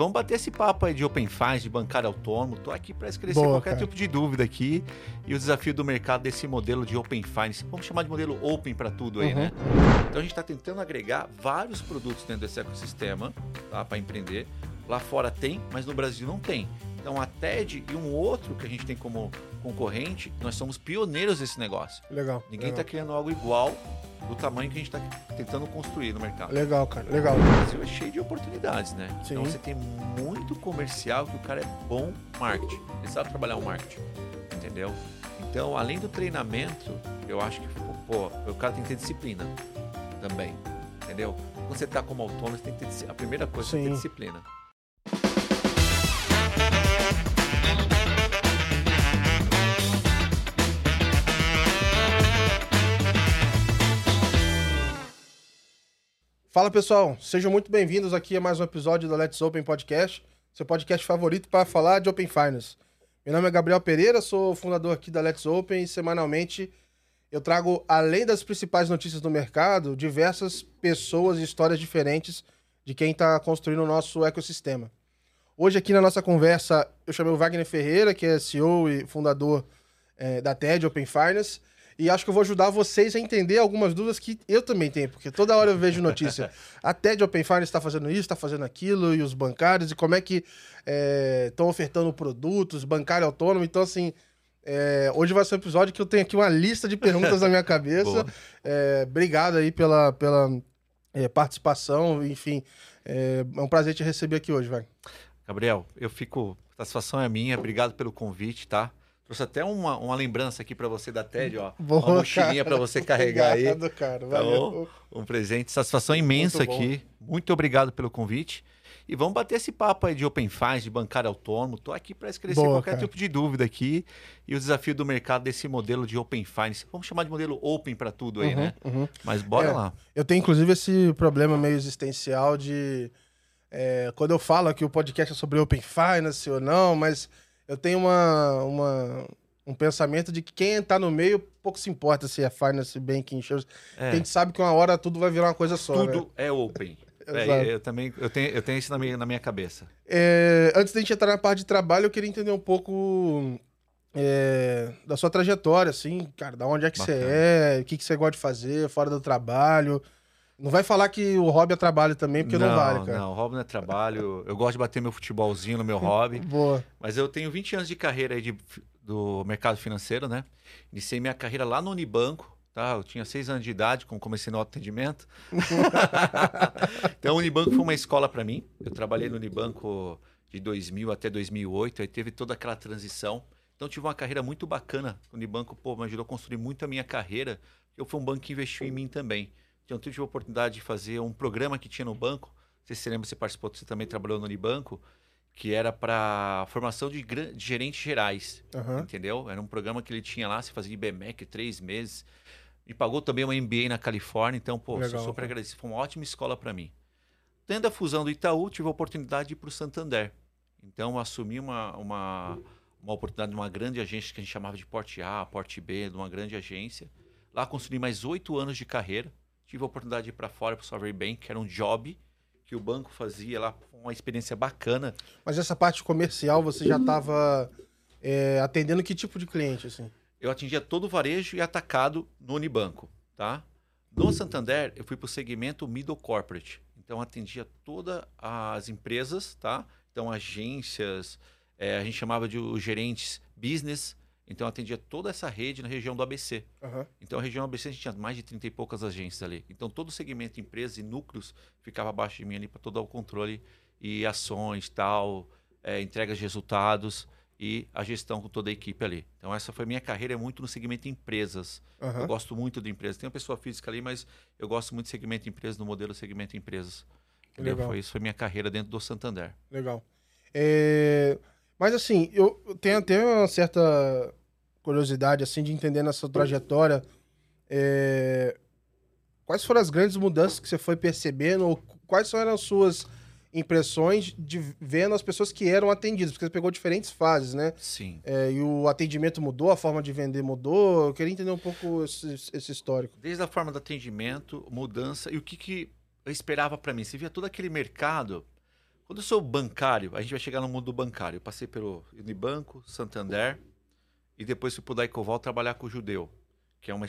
Vamos bater esse papo aí de Open Finance, de bancário autônomo. Tô aqui para esclarecer Boa, qualquer cara. tipo de dúvida aqui e o desafio do mercado desse modelo de Open Finance. Vamos chamar de modelo Open para tudo aí, Uhum. né? Então a gente está tentando agregar vários produtos dentro desse ecossistema tá, para empreender. Lá fora tem, mas no Brasil não tem. Então a TED e um outro que a gente tem como concorrente, nós somos pioneiros desse negócio. Legal. Ninguém está criando algo igual do tamanho que a gente está tentando construir no mercado. Legal, cara. Legal. O Brasil é cheio de oportunidades, né? Sim. Então você tem muito comercial que o cara é bom marketing. Ele sabe trabalhar o marketing. Entendeu? Então, além do treinamento, eu acho que, pô, o cara tem que ter disciplina também. Entendeu? Quando você tá como autônomo, você tem que ter a primeira coisa é ter Sim. disciplina. Fala pessoal, sejam muito bem-vindos aqui a mais um episódio do Let's Open Podcast, seu podcast favorito para falar de Open Finance. Meu nome é Gabriel Pereira, sou fundador aqui da Let's Open e semanalmente eu trago, além das principais notícias do mercado, diversas pessoas e histórias diferentes de quem está construindo o nosso ecossistema. Hoje aqui na nossa conversa eu chamei o Wagner Ferreira, que é CEO e fundador eh, da TED Open Finance, e acho que eu vou ajudar vocês a entender algumas dúvidas que eu também tenho, porque toda hora eu vejo notícia. A TED Open Finance está fazendo isso, está fazendo aquilo, e os bancários, e como é que estão ofertando produtos, bancário autônomo. Então, assim, é, hoje vai ser um episódio que eu tenho aqui uma lista de perguntas na minha cabeça. É, obrigado aí pela, pela é, participação, enfim. É, é um prazer te receber aqui hoje, vai. Gabriel, eu fico. A satisfação é minha. Obrigado pelo convite, tá? Trouxe até uma, uma lembrança aqui para você da TED, ó. Boa, uma mochilinha para você carregar aí. Obrigado, cara. Tá Valeu. bom? Um presente, satisfação imensa aqui. Muito obrigado pelo convite. E vamos bater esse papo aí de Open Finance, de bancário autônomo. Tô aqui para esclarecer Boa, qualquer cara. tipo de dúvida aqui e o desafio do mercado desse modelo de Open Finance. Vamos chamar de modelo Open para tudo aí, Uhum, né? uhum. Mas bora É. lá. Eu tenho, inclusive, esse problema meio existencial de. é, quando eu falo que o podcast é sobre Open Finance ou não, mas eu tenho uma, uma- um pensamento de que quem tá no meio pouco se importa se é Finance, Banking, Insurance. É, A gente sabe que uma hora tudo vai virar uma coisa só. né? tudo é Open. É, eu também eu tenho, eu tenho isso na minha, na minha cabeça. É, antes da gente entrar na parte de trabalho, eu queria entender um pouco é, da sua trajetória, assim, cara, da onde é que você Bacana. é, o que, que você gosta de fazer fora do trabalho. Não vai falar que o hobby é trabalho também, porque não, vale, cara. Não, hobby não é trabalho. Eu gosto de bater meu futebolzinho no meu hobby. Boa. Mas eu tenho 20 anos de carreira aí de, do mercado financeiro, né? Iniciei minha carreira lá no Unibanco, tá? Eu tinha seis anos de idade quando comecei no atendimento. então, o Unibanco foi uma escola para mim. Eu trabalhei no Unibanco de 2000 até 2008, aí teve toda aquela transição. Então, tive uma carreira muito bacana. O Unibanco, pô, me ajudou a construir muito a minha carreira. Eu fui um banco que investiu em mim também. Então, eu tive a oportunidade de fazer um programa que tinha no banco. Não sei se você lembra, você participou, você também trabalhou no Unibanco que era para formação de, gran- de gerentes gerais, Aham. entendeu? Era um programa que ele tinha lá, você fazia IBMEC três meses, me pagou também uma MBA na Califórnia, então, pô, Legal, sou super agradecido, foi uma ótima escola para mim. Tendo a fusão do Itaú, tive a oportunidade de ir para o Santander. Então, assumi uma, uma, uma oportunidade de uma grande agência que a gente chamava de Porte A, Porte B, de uma grande agência. Lá construí mais oito anos de carreira. Tive a oportunidade de ir para fora, para o Sovereign Bank, que era um job que o banco fazia lá, uma experiência bacana. Mas essa parte comercial, você já estava atendendo que tipo de cliente, assim? eu atendia todo o varejo e atacado no Unibanco, tá? No Santander, eu fui para o segmento middle corporate. Então, atendia todas as empresas, tá? Então, agências, eh, a gente chamava de os gerentes business. Então, atendia toda essa rede na região do ABC. Aham. Então, a região ABC, a gente tinha mais de 30 e poucas agências ali. Então, todo o segmento empresas e núcleos ficava abaixo de mim ali para todo o controle e ações, tal, eh, entregas de resultados e a gestão com toda a equipe ali. Então, essa foi minha carreira, é muito no segmento empresas. Aham. Eu gosto muito de empresas. Tem uma pessoa física ali, mas eu gosto muito de segmento empresas, no modelo segmento empresas. Entendeu? Legal. Foi, isso foi minha carreira dentro do Santander. Legal. É, Mas assim, eu eu tenho até uma certa curiosidade assim de entender nessa trajetória é, quais foram as grandes mudanças que você foi percebendo ou quais eram as suas impressões de vendo as pessoas que eram atendidas, porque você pegou diferentes fases, né? Sim. É, e o atendimento mudou, a forma de vender mudou. Eu queria entender um pouco esse, esse histórico. Desde a forma do atendimento, mudança e o que, que eu esperava para mim. Você via todo aquele mercado. Quando eu sou bancário, a gente vai chegar no mundo do bancário. Eu passei pelo Unibanco, Santander e depois fui pro Daicoval trabalhar com o Judeu, que é uma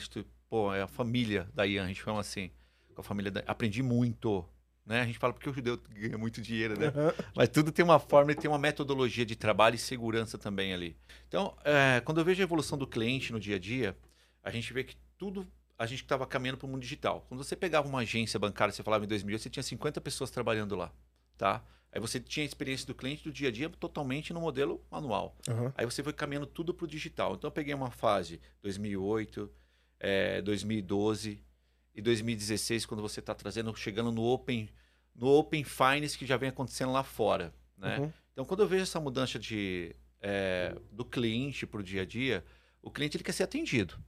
pô, é a família da Ian, a gente chama assim, com a família da... aprendi muito, né? A gente fala porque o judeu ganha muito dinheiro, né? Uhum. Mas tudo tem uma forma e tem uma metodologia de trabalho e segurança também ali. Então, é, quando eu vejo a evolução do cliente no dia a dia, a gente vê que tudo a gente estava caminhando para o mundo digital. Quando você pegava uma agência bancária, você falava em 2000, você tinha 50 pessoas trabalhando lá, tá? Aí você tinha a experiência do cliente do dia a dia totalmente no modelo manual. Uhum. Aí você foi caminhando tudo para o digital. Então eu peguei uma fase 2008, é, 2012 e 2016 quando você está trazendo, chegando no Open, no Open Finance que já vem acontecendo lá fora, né? Uhum. Então quando eu vejo essa mudança de é, do cliente para o dia a dia, o cliente ele quer ser atendido,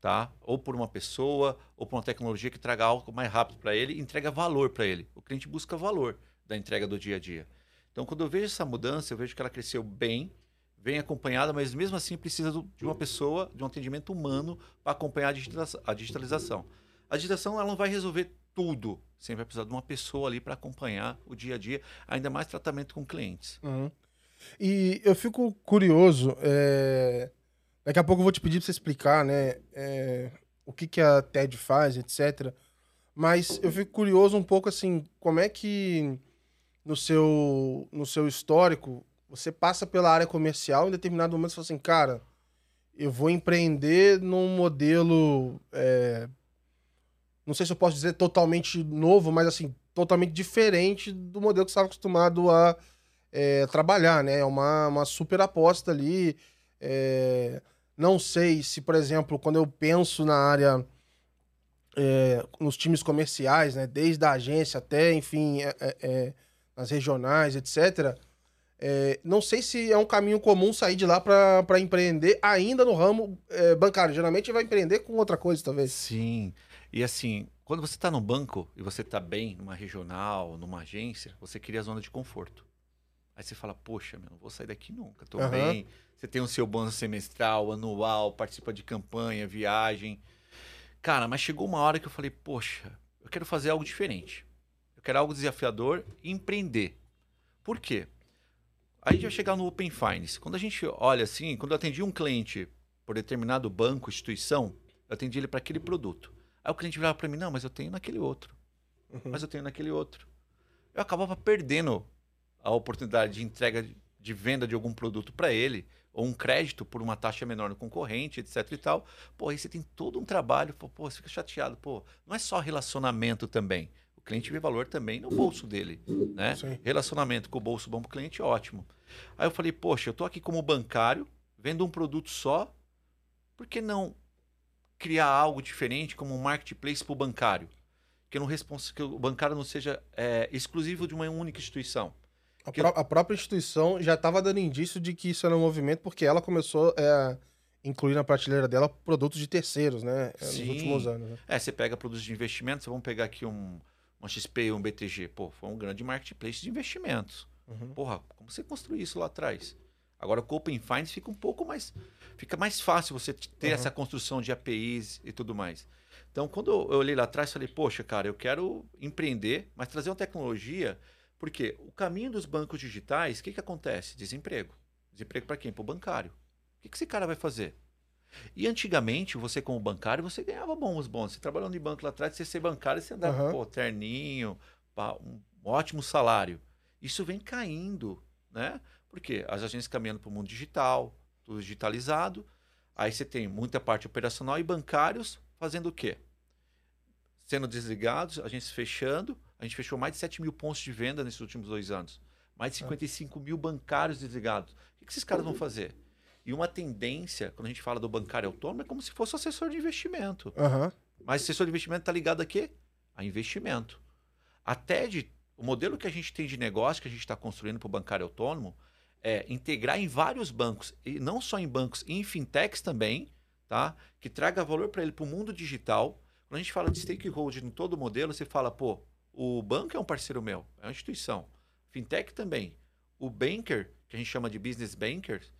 tá? Ou por uma pessoa, ou por uma tecnologia que traga algo mais rápido para ele, entrega valor para ele. O cliente busca valor da entrega do dia a dia. Então, quando eu vejo essa mudança, eu vejo que ela cresceu bem, vem acompanhada, mas mesmo assim precisa de uma pessoa, de um atendimento humano para acompanhar a digitalização. A digitalização ela não vai resolver tudo, sempre vai precisar de uma pessoa ali para acompanhar o dia a dia, ainda mais tratamento com clientes. Uhum. E eu fico curioso, é... daqui a pouco eu vou te pedir para você explicar, né, é... o que, que a TED faz, etc. Mas eu fico curioso um pouco assim, como é que no seu, no seu histórico, você passa pela área comercial em determinado momento você fala assim, cara, eu vou empreender num modelo. É, não sei se eu posso dizer totalmente novo, mas assim, totalmente diferente do modelo que você estava acostumado a é, trabalhar, né? É uma, uma super aposta ali. É, não sei se, por exemplo, quando eu penso na área. É, nos times comerciais, né? Desde a agência até, enfim, é, é, nas regionais, etc. É, não sei se é um caminho comum sair de lá para empreender ainda no ramo é, bancário. Geralmente vai empreender com outra coisa, talvez. Sim. E assim, quando você está no banco e você está bem numa regional, numa agência, você cria a zona de conforto. Aí você fala, poxa, meu, não vou sair daqui nunca, tô uhum. bem. Você tem o seu bônus semestral, anual, participa de campanha, viagem. Cara, mas chegou uma hora que eu falei, poxa, eu quero fazer algo diferente. Eu quero algo desafiador e empreender. Por quê? Aí a gente vai chegar no Open Finance. Quando a gente olha assim, quando eu atendi um cliente por determinado banco, instituição, eu atendi ele para aquele produto. Aí o cliente virava para mim, não, mas eu tenho naquele outro. Uhum. Mas eu tenho naquele outro. Eu acabava perdendo a oportunidade de entrega de venda de algum produto para ele, ou um crédito por uma taxa menor no concorrente, etc e tal. Pô, aí você tem todo um trabalho, pô, pô você fica chateado. Pô, não é só relacionamento também. O cliente vê valor também no bolso dele, né? Sim. Relacionamento com o bolso bom para o cliente, ótimo. Aí eu falei, poxa, eu estou aqui como bancário, vendo um produto só, por que não criar algo diferente como um marketplace para o bancário? Que, não respons... que o bancário não seja é, exclusivo de uma única instituição. A, pró a própria instituição já estava dando indício de que isso era um movimento porque ela começou é, a incluir na prateleira dela produtos de terceiros, né? Sim. Nos últimos anos. Né? É, você pega produtos de investimento, vamos pegar aqui um, uma XP, um BTG, pô, foi um grande marketplace de investimentos. Uhum. Porra, como você construiu isso lá atrás? Agora com o Open Finance fica um pouco mais. Fica mais fácil você ter uhum. essa construção de APIs e tudo mais. Então, quando eu olhei lá atrás, falei, poxa, cara, eu quero empreender, mas trazer uma tecnologia. Porque o caminho dos bancos digitais, o que, que acontece? Desemprego. Desemprego para quem? Para o bancário. O que, que esse cara vai fazer? E antigamente, você como bancário, você ganhava bons bônus. Você trabalhando em banco lá atrás, você ser bancário, você andava, uhum. pô, terninho, pá, um ótimo salário. Isso vem caindo, né? Porque as agências caminhando para o mundo digital, tudo digitalizado. Aí você tem muita parte operacional e bancários fazendo o quê? Sendo desligados, agências fechando. A gente fechou mais de 7 mil pontos de venda nesses últimos dois anos. Mais de 55 ah. mil bancários desligados. O que esses caras vão fazer? E uma tendência, quando a gente fala do bancário autônomo, é como se fosse assessor de investimento. Uhum. Mas assessor de investimento está ligado a quê? A investimento. Até de, o modelo que a gente tem de negócio que a gente está construindo para o bancário autônomo é integrar em vários bancos, e não só em bancos, em fintechs também, tá? que traga valor para ele para o mundo digital. Quando a gente fala de stakeholder em todo o modelo, você fala, pô, o banco é um parceiro meu, é uma instituição. Fintech também. O banker, que a gente chama de business bankers,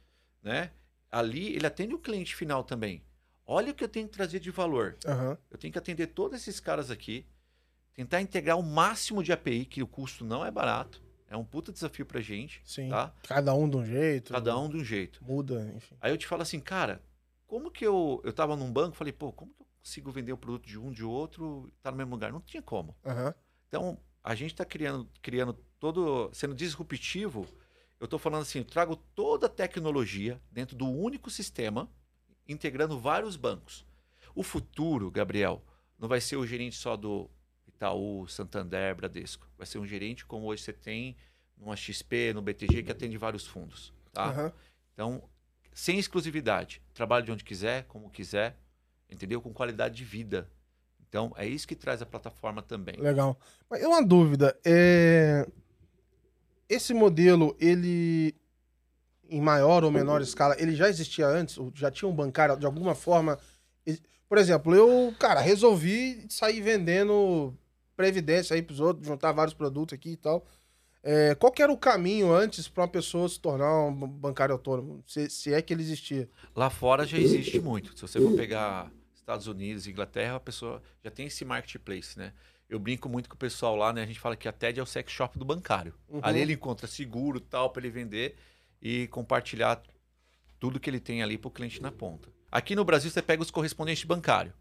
né? ali ele atende o cliente final também. Olha o que eu tenho que trazer de valor. Uhum. Eu tenho que atender todos esses caras aqui, tentar integrar o máximo de API, que o custo não é barato. É um puta desafio pra gente, Sim. tá? Cada um de um jeito. Cada um de um jeito. Muda, enfim. Aí eu te falo assim, cara, como que eu. Eu tava num banco, falei, pô, como que eu consigo vender o produto de um de outro tá no mesmo lugar? Não tinha como. Aham. Então, a gente está criando, criando todo, sendo disruptivo. Eu estou falando assim, eu trago toda a tecnologia dentro do único sistema, integrando vários bancos. O futuro, Gabriel, não vai ser o gerente só do Itaú, Santander, Bradesco. Vai ser um gerente como hoje você tem numa XP, no BTG, que atende vários fundos. Tá? Aham. Então, sem exclusividade. Trabalhe de onde quiser, como quiser, entendeu? Com qualidade de vida. Então, é isso que traz a plataforma também. Legal. Mas uma dúvida. É... Esse modelo, ele. Em maior ou menor escala, ele já existia antes? Já tinha um bancário de alguma forma? Por exemplo, eu, cara, resolvi sair vendendo previdência aí pros outros, juntar vários produtos aqui e tal. É, qual que era o caminho antes para uma pessoa se tornar um bancário autônomo? Se, se é que ele existia. Lá fora já existe muito. Se você for pegar Estados Unidos, Inglaterra, a pessoa já tem esse marketplace, né? Eu brinco muito com o pessoal lá, né? A gente fala que a TED é o sex shop do bancário. Uhum. Ali ele encontra seguro, tal, para ele vender e compartilhar tudo que ele tem ali para o cliente na ponta. Aqui no Brasil você pega os correspondentes bancários,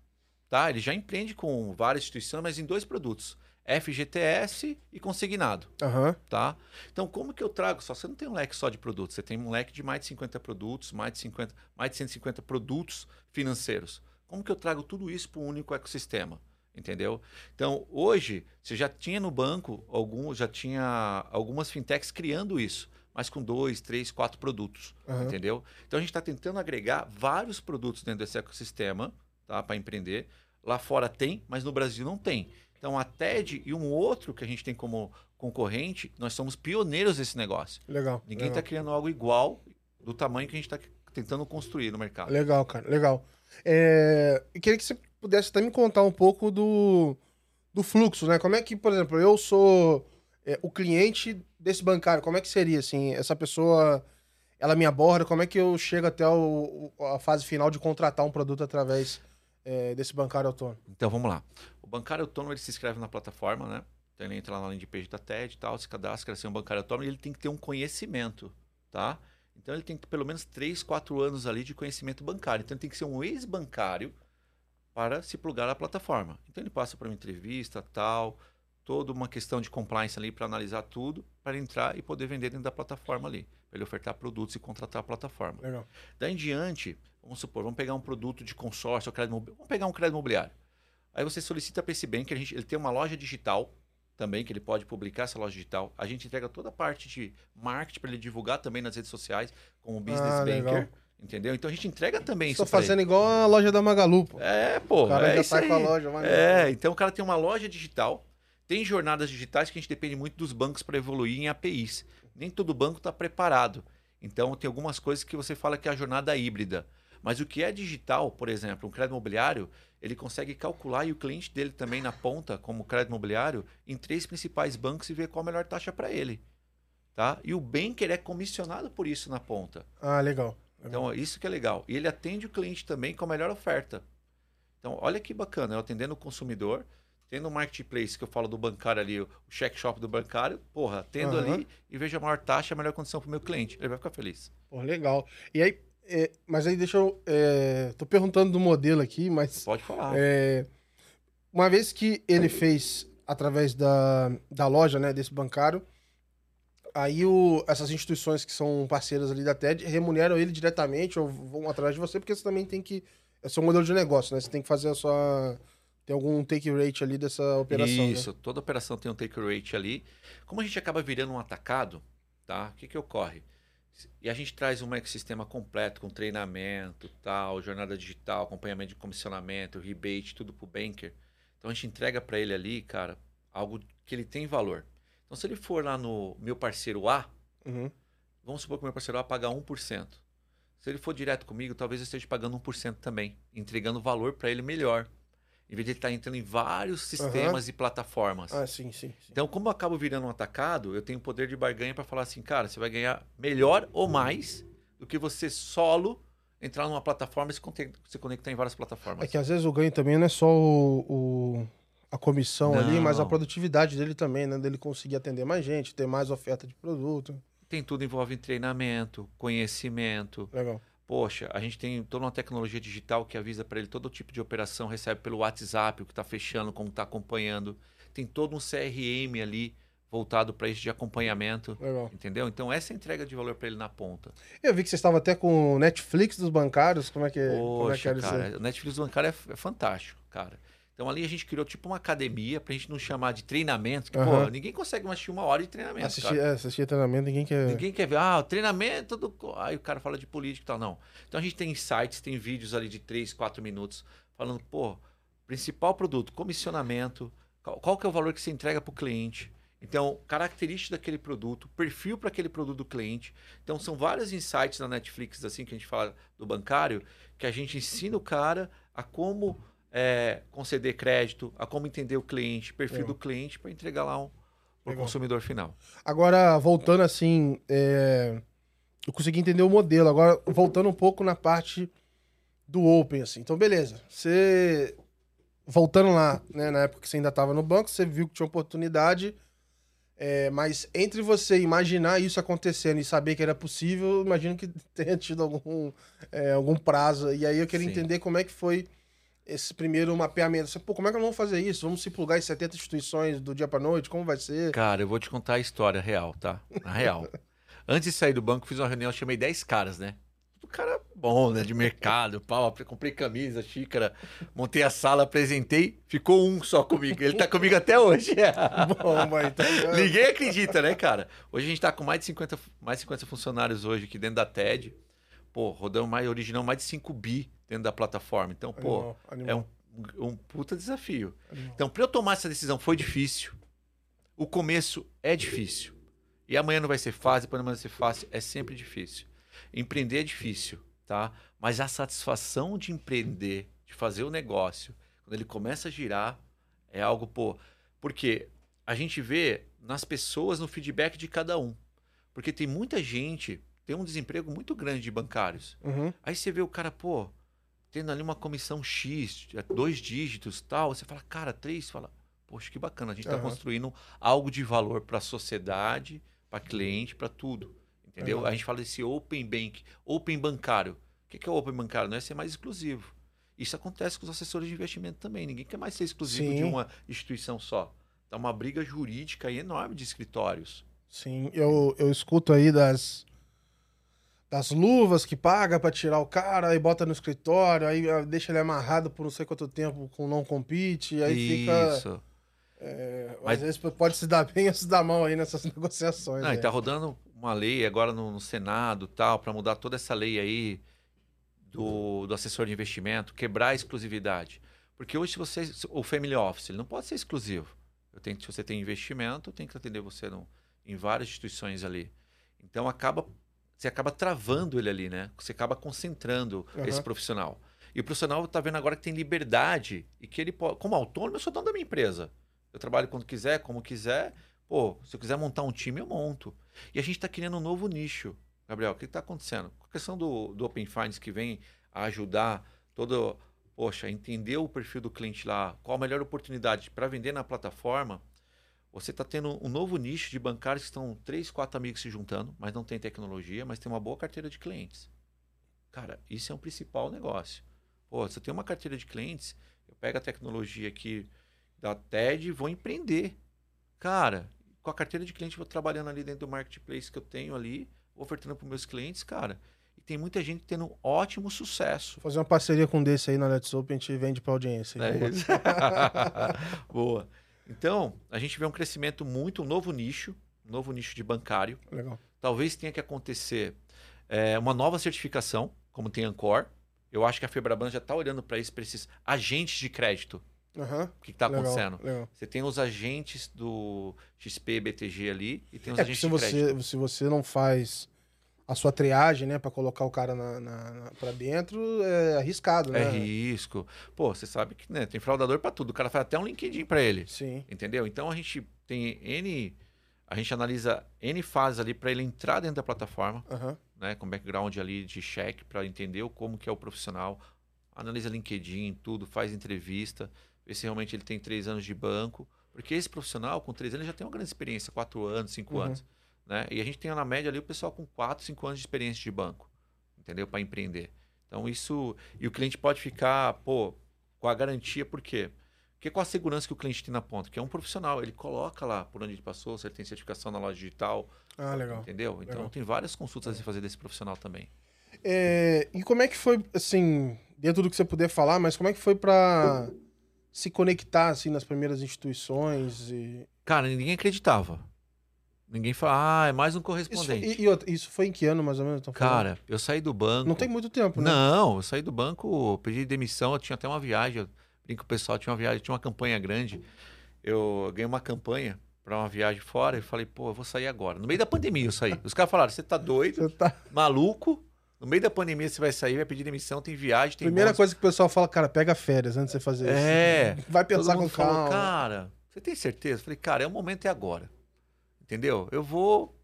tá? Ele já empreende com várias instituições, mas em dois produtos: FGTS e consignado Aham. tá? Então, como que eu trago? Só você não tem um leque só de produtos, você tem um leque de mais de 50 produtos, mais de 50, mais de 150 produtos financeiros. Como que eu trago tudo isso para um único ecossistema? Entendeu? Então, hoje, você já tinha no banco algum, já tinha algumas fintechs criando isso, mas com dois, três, quatro produtos. Aham. Entendeu? Então a gente está tentando agregar vários produtos dentro desse ecossistema tá, para empreender. Lá fora tem, mas no Brasil não tem. Então a TED e um outro que a gente tem como concorrente, nós somos pioneiros desse negócio. Legal. Ninguém está criando algo igual do tamanho que a gente está tentando construir no mercado. Legal, cara, legal. É, eu queria que você pudesse até me contar um pouco do, do fluxo, né? Como é que, por exemplo, eu sou é, o cliente desse bancário, como é que seria, assim, essa pessoa, ela me aborda, como é que eu chego até o- a fase final de contratar um produto através é, desse bancário autônomo? Então vamos lá. O bancário autônomo ele se inscreve na plataforma, né? Então ele entra lá na landing page da TED e tal, se cadastra, ser um bancário autônomo e ele tem que ter um conhecimento, tá? Então ele tem que ter pelo menos 3, 4 anos ali de conhecimento bancário. Então ele tem que ser um ex-bancário para se plugar na plataforma. Então ele passa por uma entrevista, tal, toda uma questão de compliance ali para analisar tudo, para entrar e poder vender dentro da plataforma ali, para ele ofertar produtos e contratar a plataforma. Legal. Daí em diante, vamos supor, vamos pegar um produto de consórcio, vamos pegar um crédito imobiliário. Aí você solicita para esse a gente, ele tem uma loja digital também, que ele pode publicar essa loja digital. A gente entrega toda a parte de marketing para ele divulgar também nas redes sociais, como o Business Ah, Banker. legal. Entendeu? Então a gente entrega também Estou isso ele. fazendo igual a loja da Magalu, pô. É, pô. o cara é já sai com a loja. Magalu. É, então o cara tem uma loja digital, tem jornadas digitais que a gente depende muito dos bancos para evoluir em APIs. Nem todo banco está preparado. Então tem algumas coisas que você fala que é a jornada híbrida. Mas o que é digital, por exemplo, um crédito imobiliário, ele consegue calcular e o cliente dele também na ponta, como crédito imobiliário, em três principais bancos e ver qual a melhor taxa para ele. Tá? E o banker é comissionado por isso na ponta. Ah, legal. Então, isso que é legal. E ele atende o cliente também com a melhor oferta. Então, olha que bacana, eu atendendo o consumidor, tendo o marketplace que eu falo do bancário ali, o check shop do bancário, porra, tendo Aham. ali e vejo a maior taxa, a melhor condição para o meu cliente. Ele vai ficar feliz. Pô, legal. E aí, é, mas aí deixa eu. É, tô perguntando do modelo aqui, mas. Pode falar. É, uma vez que ele fez através da, da loja, né, desse bancário, aí o, essas instituições que são parceiras ali da TED remuneram ele diretamente ou vão atrás de você, porque você também tem que. É seu modelo de negócio, né? Você tem que fazer a sua. Tem algum take rate ali dessa operação. né? Isso, toda operação tem um take rate ali. Como a gente acaba virando um atacado, tá? O que que ocorre? E a gente traz um ecossistema completo com treinamento, tal, jornada digital, acompanhamento de comissionamento, rebate, tudo pro banker. Então a gente entrega para ele ali, cara, algo que ele tem valor. Então se ele for lá no meu parceiro A, Uhum. vamos supor que o meu parceiro A paga 1%. Se ele for direto comigo, talvez eu esteja pagando 1% também, entregando valor para ele melhor. Em vez de ele estar entrando em vários sistemas e plataformas. Ah, sim, sim. sim. Então, como eu acabo virando um atacado, eu tenho poder de barganha para falar assim, cara, você vai ganhar melhor ou mais do que você solo entrar numa plataforma e se conectar em várias plataformas. É que às vezes o ganho também não é só o, o- a comissão Não. ali, mas a produtividade dele também, né? Dele conseguir atender mais gente, ter mais oferta de produto. Tem tudo envolve treinamento, conhecimento. Legal. Poxa, a gente tem toda uma tecnologia digital que avisa para ele todo tipo de operação, recebe pelo WhatsApp o que está fechando, como está acompanhando. Tem todo um CRM ali voltado para isso de acompanhamento, Legal. entendeu? Então essa é a entrega de valor para ele na ponta. Eu vi que você estava até com o Netflix dos bancários. Como é que, como é, que Poxa, era isso? cara, o Netflix bancário é, é fantástico, cara. Então ali a gente criou tipo uma academia pra gente não chamar de treinamento, que, pô, ninguém consegue mais assistir uma hora de treinamento, Assistir, é, assistir treinamento, ninguém quer. Ninguém quer ver, ah, o treinamento do. Aí o cara fala de política e tal. Não. Então a gente tem insights, tem vídeos ali de 3, 4 minutos, falando, pô, principal produto, comissionamento, qual, qual que é o valor que você entrega para o cliente. Então, característica daquele produto, perfil para aquele produto do cliente. Então, são vários insights na Netflix, assim, que a gente fala do bancário, que a gente ensina o cara a como é, conceder crédito, a como entender o cliente, perfil do cliente, para entregar lá um, para o consumidor final. Agora, voltando assim, é, eu consegui entender o modelo. Agora, voltando um pouco na parte do Open, assim. Então, beleza. Você, voltando lá, né, na época que você ainda estava no banco, você viu que tinha oportunidade, é, mas entre você imaginar isso acontecendo e saber que era possível, imagino que tenha tido algum, é, algum prazo. E aí eu queria Sim. entender como é que foi esse primeiro mapeamento. Você, Pô, como é que nós vamos fazer isso? Vamos se plugar em 70 instituições do dia para noite? Como vai ser? Cara, eu vou te contar a história real, tá? Na real. Antes de sair do banco, fiz uma reunião, chamei 10 caras, né? Tudo cara bom, né? De mercado, pau, comprei camisa, xícara, montei a sala, apresentei, ficou um só comigo. Ele tá comigo até hoje. Bom, mas então, Ninguém acredita, né, cara? Hoje a gente tá com mais de 50, mais de 50 funcionários hoje aqui dentro da TED. Pô, rodamos mais original mais de 5 bi dentro da plataforma. Então, pô, Animal, animal, é um, um puta desafio. animal. Então, para eu tomar essa decisão foi difícil. O começo é difícil. E amanhã não vai ser fácil, depois não vai ser fácil. É sempre difícil. Empreender é difícil, tá? Mas a satisfação de empreender, de fazer o negócio, quando ele começa a girar, é algo, pô. Porque a gente vê nas pessoas, no feedback de cada um. Porque tem muita gente, tem um desemprego muito grande de bancários. Uhum. Aí você vê o cara, pô, tendo ali uma comissão X, é, dois dígitos tal. Você fala, cara, três, você fala, poxa, que bacana, a gente está Aham. construindo algo de valor para a sociedade, para cliente, para tudo. Entendeu? Legal. A gente fala desse open bank, open bancário. O que é o open bancário? Não é ser mais exclusivo. Isso acontece com os assessores de investimento também. Ninguém quer mais ser exclusivo de Sim. uma instituição só. Tá uma briga jurídica enorme de escritórios. Sim, eu, eu escuto aí das das luvas que paga pra tirar o cara, aí bota no escritório, aí ah, deixa ele amarrado por não sei quanto tempo com não compete, aí fica. Isso. é, Mas- Às vezes pode se dar bem ou se dar mal aí nessas negociações. Não, e aí. tá rodando uma lei agora no, no Senado tal, para mudar toda essa lei aí do, do assessor de investimento, quebrar a exclusividade. Porque hoje, se você. O Family Office, ele não pode ser exclusivo. Eu tenho, que- se você tem investimento, eu tenho que atender você no- em várias instituições ali. Então acaba. Você acaba travando ele ali, né? Você acaba concentrando Aham. esse profissional. E o profissional está vendo agora que tem liberdade e que ele pode. Como autônomo, eu sou dono da minha empresa. Eu trabalho quando quiser, como quiser. Pô, se eu quiser montar um time, eu monto. E a gente está criando um novo nicho. Gabriel, o que está acontecendo? Com a questão do, do Open Finance que vem a ajudar todo, poxa, entender o perfil do cliente lá, qual a melhor oportunidade para vender na plataforma, você está tendo um novo nicho de bancários que estão três, quatro amigos se juntando, mas não tem tecnologia, mas tem uma boa carteira de clientes. Cara, isso é um principal negócio. Pô, se eu tenho uma carteira de clientes, eu pego a tecnologia aqui da TED e vou empreender. Cara, com a carteira de cliente, eu vou trabalhando ali dentro do marketplace que eu tenho ali, ofertando para meus clientes, cara. E tem muita gente tendo ótimo sucesso. Vou fazer uma parceria com um desse aí na Let's Open, a gente vende pra audiência. É isso. Boa. Então, a gente vê um crescimento muito, um novo nicho, um novo nicho de bancário. Legal. Talvez tenha que acontecer é, uma nova certificação, como tem Ancor. Eu acho que a Febraban já está olhando para isso, para esses agentes de crédito. Aham. O que está acontecendo? Legal. Você tem os agentes do XP, BTG ali e tem os É, agentes se de crédito. você, se você não faz a sua triagem, né, pra colocar o cara na, na, na- pra dentro, é arriscado, né? É risco. Pô, você sabe que né, tem fraudador para tudo. O cara faz até um LinkedIn para ele. Sim. Entendeu? Então a gente tem N. A gente analisa N fases ali para ele entrar dentro da plataforma, Aham. né? Com background ali de check, para entender como que é o profissional. Analisa LinkedIn, tudo, faz entrevista, ver se realmente ele tem três anos de banco. Porque esse profissional, com três anos, já tem uma grande experiência, quatro anos, cinco Uhum. anos. Né? E a gente tem na média ali o pessoal com quatro, cinco anos de experiência de banco, entendeu? Para empreender. Então isso. E o cliente pode ficar, pô, com a garantia, por quê? Porque com a segurança que o cliente tem na ponta, que é um profissional, ele coloca lá por onde ele passou, se ele tem certificação na loja digital, Ah, legal. entendeu? Então Legal. tem várias consultas a se fazer desse profissional também. É, e como é que foi, assim, dentro do que você puder falar, mas como é que foi pra se conectar, assim, nas primeiras instituições e... Cara, ninguém acreditava. Ninguém fala, ah, é mais um Isso correspondente. e, e outra, isso foi em que ano, mais ou menos? Cara, eu saí do banco. Não tem muito tempo, né? Não, eu saí do banco, pedi demissão, eu tinha até uma viagem. Eu brinco com o pessoal, tinha uma viagem, tinha uma campanha grande. Eu ganhei uma campanha para uma viagem fora e falei, pô, eu vou sair agora. No meio da pandemia eu saí. Os caras falaram, você tá doido, Você tá... maluco? No meio da pandemia você vai sair, vai pedir demissão, tem viagem, tem Primeira bônus." coisa que o pessoal fala, cara, pega férias antes de você fazer É. isso. Vai Todo pensar com mundo falou, calma. cara, você tem certeza? Eu falei, cara, é o momento é agora. Entendeu? Eu vou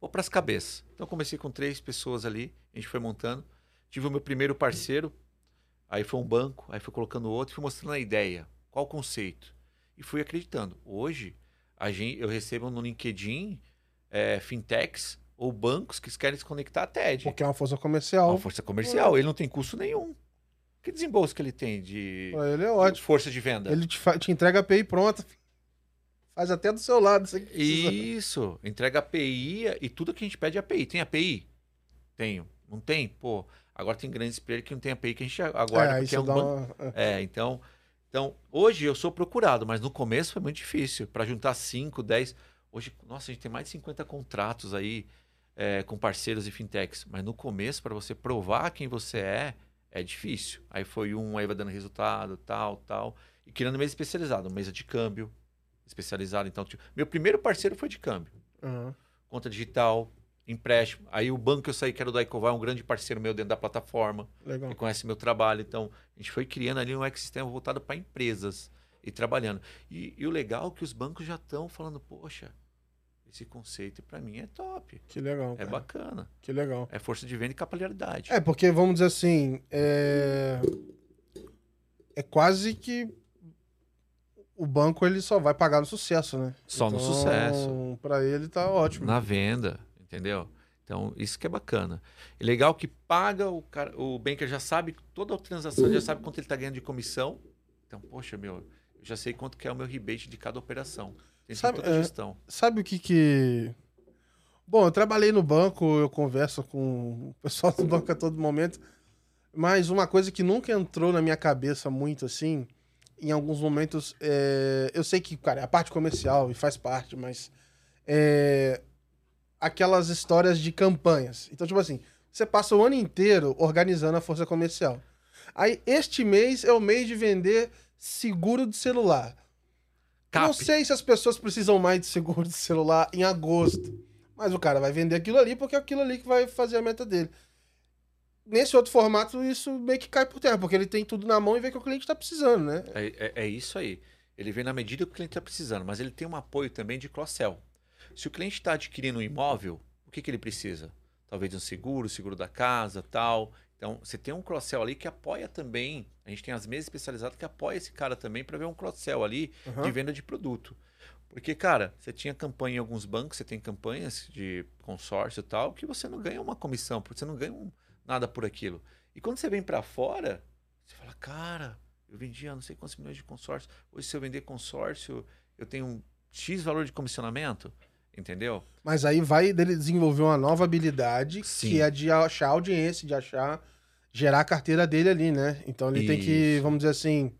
vou pras cabeças. Então comecei com três pessoas ali, a gente foi montando. Tive o meu primeiro parceiro, aí foi um banco, aí fui colocando outro, fui mostrando a ideia, qual o conceito. E fui acreditando. Hoje, a gente, eu recebo no LinkedIn é, fintechs ou bancos que querem se conectar à TED. Porque é uma força É comercial. uma força comercial, ele não tem custo nenhum. Que desembolso que ele tem de ele é ótimo. força de venda? Ele te, fa- te entrega a API pronta. Faz até do seu lado. Você. Isso, entrega API e tudo que a gente pede é API. Tem API? Tenho. Não tem? Pô, agora tem grandes players que não tem API que a gente aguarda é, porque é um banco. uma... É, então, então, hoje eu sou procurado, mas no começo foi muito difícil. Para juntar 5, 10. Hoje, nossa, a gente tem mais de 50 contratos aí é, com parceiros e fintechs. Mas no começo, para você provar quem você é, é difícil. Aí foi um, aí vai dando resultado, tal, tal. E criando mesa especializada, mesa de câmbio especializada. Então, tipo, meu primeiro parceiro foi de câmbio Aham. conta digital, empréstimo. Aí o banco que eu saí, que era o da Ecovar, é um grande parceiro meu dentro da plataforma, Legal. que conhece meu trabalho. Então, a gente foi criando ali um ecossistema voltado para empresas e trabalhando. E, e o legal é que os bancos já estão falando, poxa, esse conceito para mim é top, Que legal. é cara. bacana, Que legal. é força de venda e capilaridade. É, porque vamos dizer assim, é... é quase que o banco ele só vai pagar no sucesso, né? Só no sucesso. Para ele tá ótimo. na venda, entendeu? Então, isso que é bacana. É legal que paga, o, cara, o banker já sabe toda a transação, já sabe quanto ele está ganhando de comissão. Então, poxa, meu, eu já sei quanto que é o meu rebate de cada operação. Tem Sabe, toda a é, gestão. Sabe o que que. Bom, eu trabalhei no banco, eu converso com o pessoal do banco a todo momento, mas uma coisa que nunca entrou na minha cabeça muito assim, em alguns momentos, é, eu sei que, cara, é a parte comercial e faz parte, mas é, aquelas histórias de campanhas. Então, tipo assim, você passa o ano inteiro organizando a força comercial. Aí, este mês é o mês de vender seguro de celular. Cap. Não sei se as pessoas precisam mais de seguro de celular em agosto. Mas o cara vai vender aquilo ali porque é aquilo ali que vai fazer a meta dele. Nesse outro formato, isso meio que cai por terra, porque ele tem tudo na mão e vê que o cliente tá precisando, né? É, é- é isso aí. Ele vem na medida que o cliente está precisando, mas ele tem um apoio também de cross-sell. Se o cliente está adquirindo um imóvel, o que, que ele precisa? Talvez um seguro, seguro da casa, tal. Então, você tem um cross-sell ali que apoia também. A gente tem as mesas especializadas que apoia esse cara também para ver um cross-sell ali Aham. de venda de produto. Porque, cara, você tinha campanha em alguns bancos, você tem campanhas de consórcio e tal, que você não ganha uma comissão, porque você não ganha um- nada por aquilo. E quando você vem para fora, você fala, cara, eu vendia não sei quantos milhões de consórcio. Hoje, se eu vender consórcio, eu tenho um X valor de comissionamento, entendeu? Mas aí vai dele desenvolver uma nova habilidade, Sim. que é de achar audiência, de achar. gerar a carteira dele ali, né? Então ele tem que, Isso. vamos dizer assim.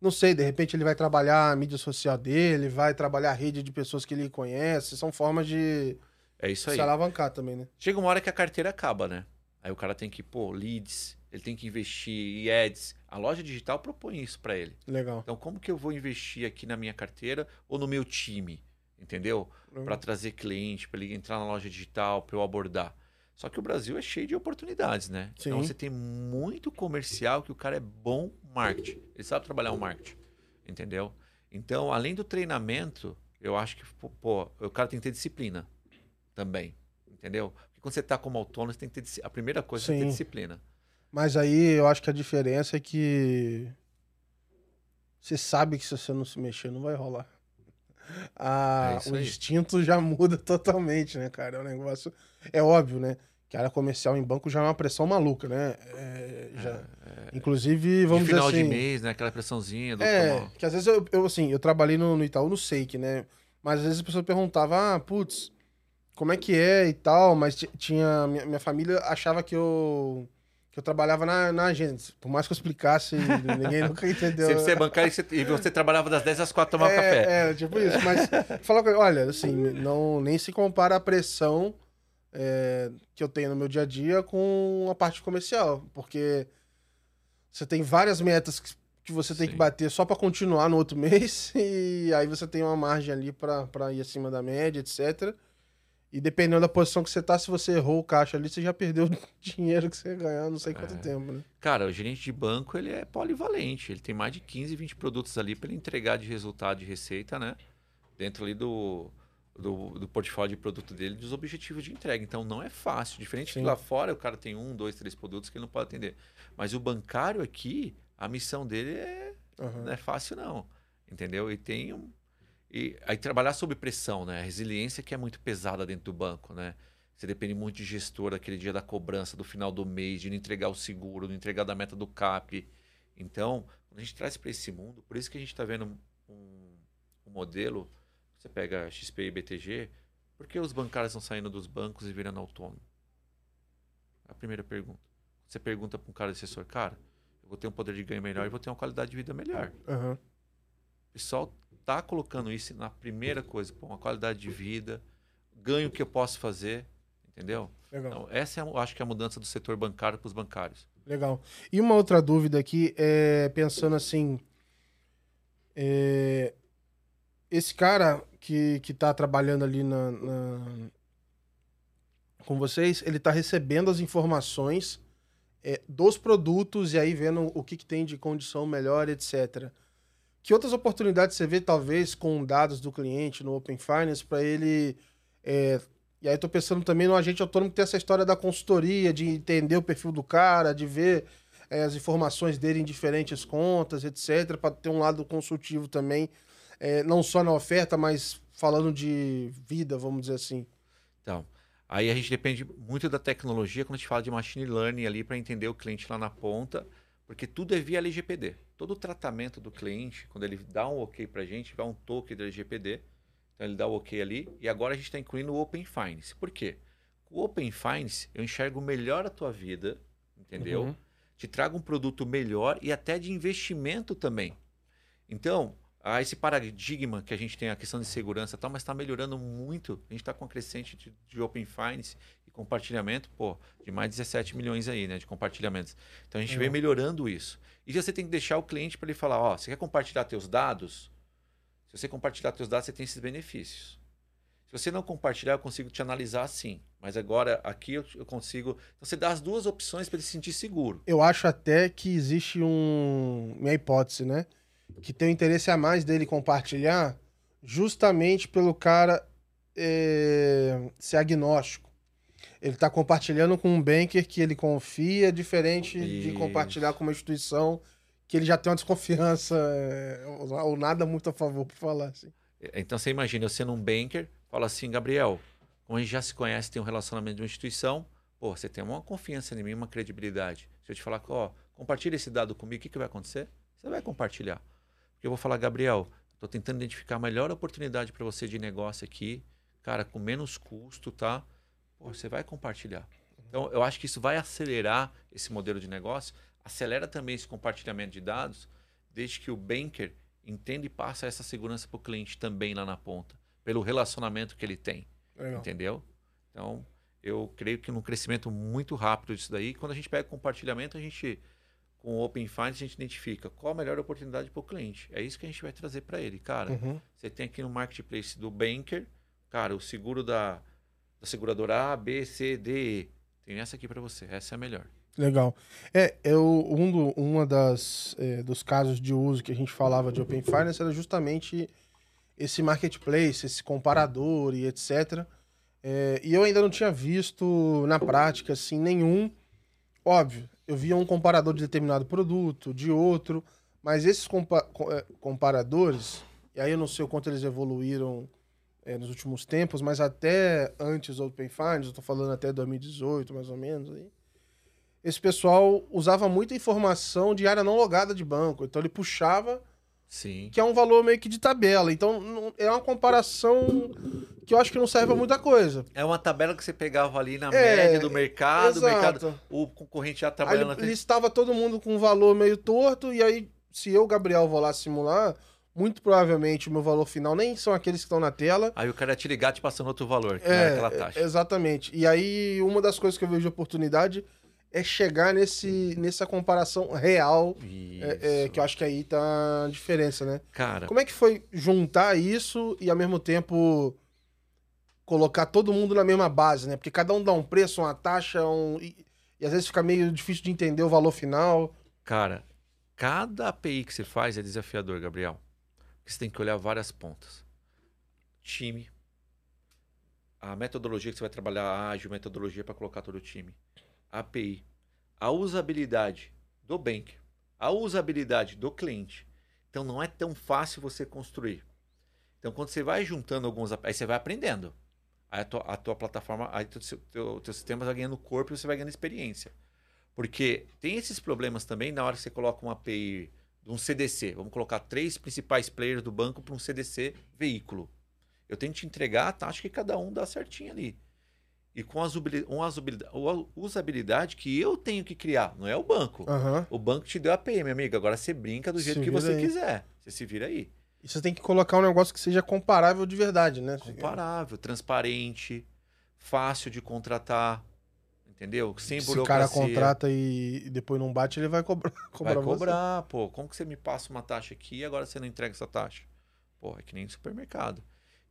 Não sei, de repente ele vai trabalhar a mídia social dele, vai trabalhar a rede de pessoas que ele conhece. São formas de É isso aí. se alavancar também, né? Chega uma hora que a carteira acaba, né? Aí o cara tem que pôr leads, ele tem que investir em ads. A loja digital propõe isso para ele. Legal. Então, como que eu vou investir aqui na minha carteira ou no meu time? Entendeu? Para trazer cliente, para ele entrar na loja digital, para eu abordar. Só que o Brasil é cheio de oportunidades, né? Então Sim. você tem muito comercial que o cara é bom marketing. Ele sabe trabalhar o marketing. Entendeu? Então, além do treinamento, eu acho que pô, pô, o cara tem que ter disciplina também. Entendeu? Porque quando você está como autônomo, você tem que ter a primeira coisa é ter Sim. disciplina. Mas aí eu acho que a diferença é que você sabe que se você não se mexer, não vai rolar. Ah, É o aí. instinto já muda totalmente, né, cara? É um negócio. É óbvio, né? Que a área comercial em banco já é uma pressão maluca, né? É, já... Inclusive, vamos de final dizer assim. de mês, né? Aquela pressãozinha do É, tomar- que às vezes eu, eu, assim, eu trabalhei no, no Itaú no Seik, né? Mas às vezes a pessoa perguntava, ah, putz, como é que é e tal, mas ti- tinha. Minha, minha família achava que eu. que eu trabalhava na, na agência. Por mais que eu explicasse, ninguém nunca entendeu. Sempre você é bancário e você, e você trabalhava das 10 às 4 tomava é, café. É, tipo isso, mas fala, com ele, olha, assim, não, nem se compara a pressão é, que eu tenho no meu dia a dia com a parte comercial, porque você tem várias metas que, que você tem Sim. que bater só para continuar no outro mês, e aí você tem uma margem ali para ir acima da média, etc. E dependendo da posição que você tá, se você errou o caixa ali, você já perdeu o dinheiro que você ia ganhar, não sei quanto É. tempo, né? Cara, o gerente de banco ele é polivalente. Ele tem mais de 15, 20 produtos ali para ele entregar de resultado de receita, né? Dentro ali do, do, do portfólio de produto dele, dos objetivos de entrega. Então não é fácil. Diferente Sim. que lá fora o cara tem um, dois, três produtos que ele não pode atender. Mas o bancário aqui, a missão dele é Aham. não é fácil não, entendeu? E tem um e aí trabalhar sob pressão, né? A resiliência que é muito pesada dentro do banco, né? Você depende muito de gestor aquele dia da cobrança, do final do mês, de não entregar o seguro, não entregar da meta do CAP. Então, quando a gente traz para esse mundo, por isso que a gente está vendo um, um modelo, você pega XP e BTG, por que os bancários estão saindo dos bancos e virando autônomo? A primeira pergunta. Você pergunta para um cara de assessor, cara, eu vou ter um poder de ganho melhor e vou ter uma qualidade de vida melhor. Aham. O pessoal tá colocando isso na primeira coisa, pô, uma qualidade de vida, ganho que eu posso fazer, entendeu? Legal. Então, essa é, eu acho que é a mudança do setor bancário para os bancários. Legal. E uma outra dúvida aqui, é, pensando assim, é, esse cara que, que tá trabalhando ali na, na- com vocês, ele tá recebendo as informações é, dos produtos e aí vendo o que, que tem de condição melhor, etc. Que outras oportunidades você vê, talvez, com dados do cliente no Open Finance, para ele. é, e aí tô pensando também no agente autônomo tem essa história da consultoria, de entender o perfil do cara, de ver é, as informações dele em diferentes contas, etc., para ter um lado consultivo também, é, não só na oferta, mas falando de vida, vamos dizer assim. Então, aí a gente depende muito da tecnologia quando a gente fala de machine learning ali para entender o cliente lá na ponta, porque tudo é via LGPD. Todo o tratamento do cliente, quando ele dá um OK para a gente, vai um token do LGPD, então ele dá o OK ali, e agora a gente está incluindo o Open Finance. Por quê? O Open Finance, eu enxergo melhor a tua vida, entendeu? Uhum. te traga um produto melhor e até de investimento também. Então, há esse paradigma que a gente tem a questão de segurança e tal, mas está melhorando muito. A gente está com uma crescente de, de Open Finance e compartilhamento, pô, de mais de 17 milhões aí, né, de compartilhamentos. Então a gente vem Legal. melhorando isso. E você tem que deixar o cliente para ele falar, ó, você quer compartilhar teus dados? Se você compartilhar teus dados, você tem esses benefícios. Se você não compartilhar, eu consigo te analisar assim. Mas agora aqui eu, eu consigo. Então você dá as duas opções para ele se sentir seguro. Eu acho até que existe um. Minha hipótese, né? Que tem um interesse a mais dele compartilhar, justamente pelo cara é, ser agnóstico. Ele tá compartilhando com um banker que ele confia, diferente de Isso. compartilhar com uma instituição que ele já tem uma desconfiança é, ou, nada muito a favor, por falar assim. Então você imagina, eu sendo um banker, fala assim, Gabriel, como a gente já se conhece, tem um relacionamento de uma instituição, pô, você tem uma confiança em mim, uma credibilidade. Se eu te falar, ó, compartilha esse dado comigo, o que, que vai acontecer? Você vai compartilhar. Porque eu vou falar, Gabriel, estou tentando identificar a melhor oportunidade para você de negócio aqui, cara, com menos custo, tá? Pô, você vai compartilhar. Então, eu acho que isso vai acelerar esse modelo de negócio, acelera também esse compartilhamento de dados, desde que o banker entenda e passa essa segurança para o cliente também lá na ponta, pelo relacionamento que ele tem, Legal. entendeu? Então, eu creio que num crescimento muito rápido disso daí, quando a gente pega compartilhamento, a gente, com o Open Finance, a gente identifica qual a melhor oportunidade para o cliente. É isso que a gente vai trazer para ele. Cara, Uhum. você tem aqui no marketplace do banker, cara, o seguro da, da seguradora A, B, C, D, E. Tem essa aqui para você, essa é a melhor. Legal. É, eu, um do, uma das é, dos casos de uso que a gente falava de Open Finance era justamente esse marketplace, esse comparador e etc. É, e eu ainda não tinha visto na prática assim nenhum. Óbvio, eu via um comparador de determinado produto, de outro, Mas esses compa co- eh, comparadores, e aí eu não sei o quanto eles evoluíram eh, nos últimos tempos, mas até antes do Open Finance, eu tô falando até 2018, mais ou menos, aí, esse pessoal usava muita informação de área não logada de banco. Então ele puxava Sim. que é um valor meio que de tabela. Então não- é uma comparação que eu acho que não serve pra muita coisa. É uma tabela que você pegava ali na É, média do mercado, o mercado, o concorrente já trabalhando ele até. listava todo mundo com um valor meio torto, e aí, se eu, Gabriel, vou lá simular, muito provavelmente o meu valor final nem são aqueles que estão na tela. Aí o cara ia te ligar te passando outro valor, que era aquela taxa. é, exatamente. E aí, uma das coisas que eu vejo de oportunidade é chegar nesse, nessa comparação real, é, é, que eu acho que aí tá a diferença, né? Cara, Como é que foi juntar isso e ao mesmo tempo colocar todo mundo na mesma base, né? Porque cada um dá um preço, uma taxa, um... E, e às vezes fica meio difícil de entender o valor final. cara, cada API que você faz é desafiador, Gabriel. Porque você tem que olhar várias pontas. Time, a metodologia que você vai trabalhar, ágil, metodologia para colocar todo o time. API, a usabilidade do bank, a usabilidade do cliente. Então não é tão fácil você construir. Então quando você vai juntando alguns, aí você vai aprendendo. Aí a tua, a tua plataforma, aí teu, teu, teu sistema vai ganhando corpo e você vai ganhando experiência. Porque tem esses problemas também na hora que você coloca uma API de um CDC. Vamos colocar três principais players do banco para um CDC veículo. Eu tenho que te entregar a taxa que cada um dá certinho ali. E com a usabilidade, que eu tenho que criar, não é o banco. Aham. O banco te deu a meu amigo. Agora você brinca do jeito Se que você aí. quiser. Você se vira aí. E você tem que colocar um negócio que seja comparável de verdade, né? Comparável, transparente, fácil de contratar. Entendeu? Sem Se o cara contrata e depois não bate, ele vai cobrar. cobrar Vai você. cobrar, pô. Como que você me passa uma taxa aqui e agora você não entrega essa taxa? Pô, é que nem no supermercado.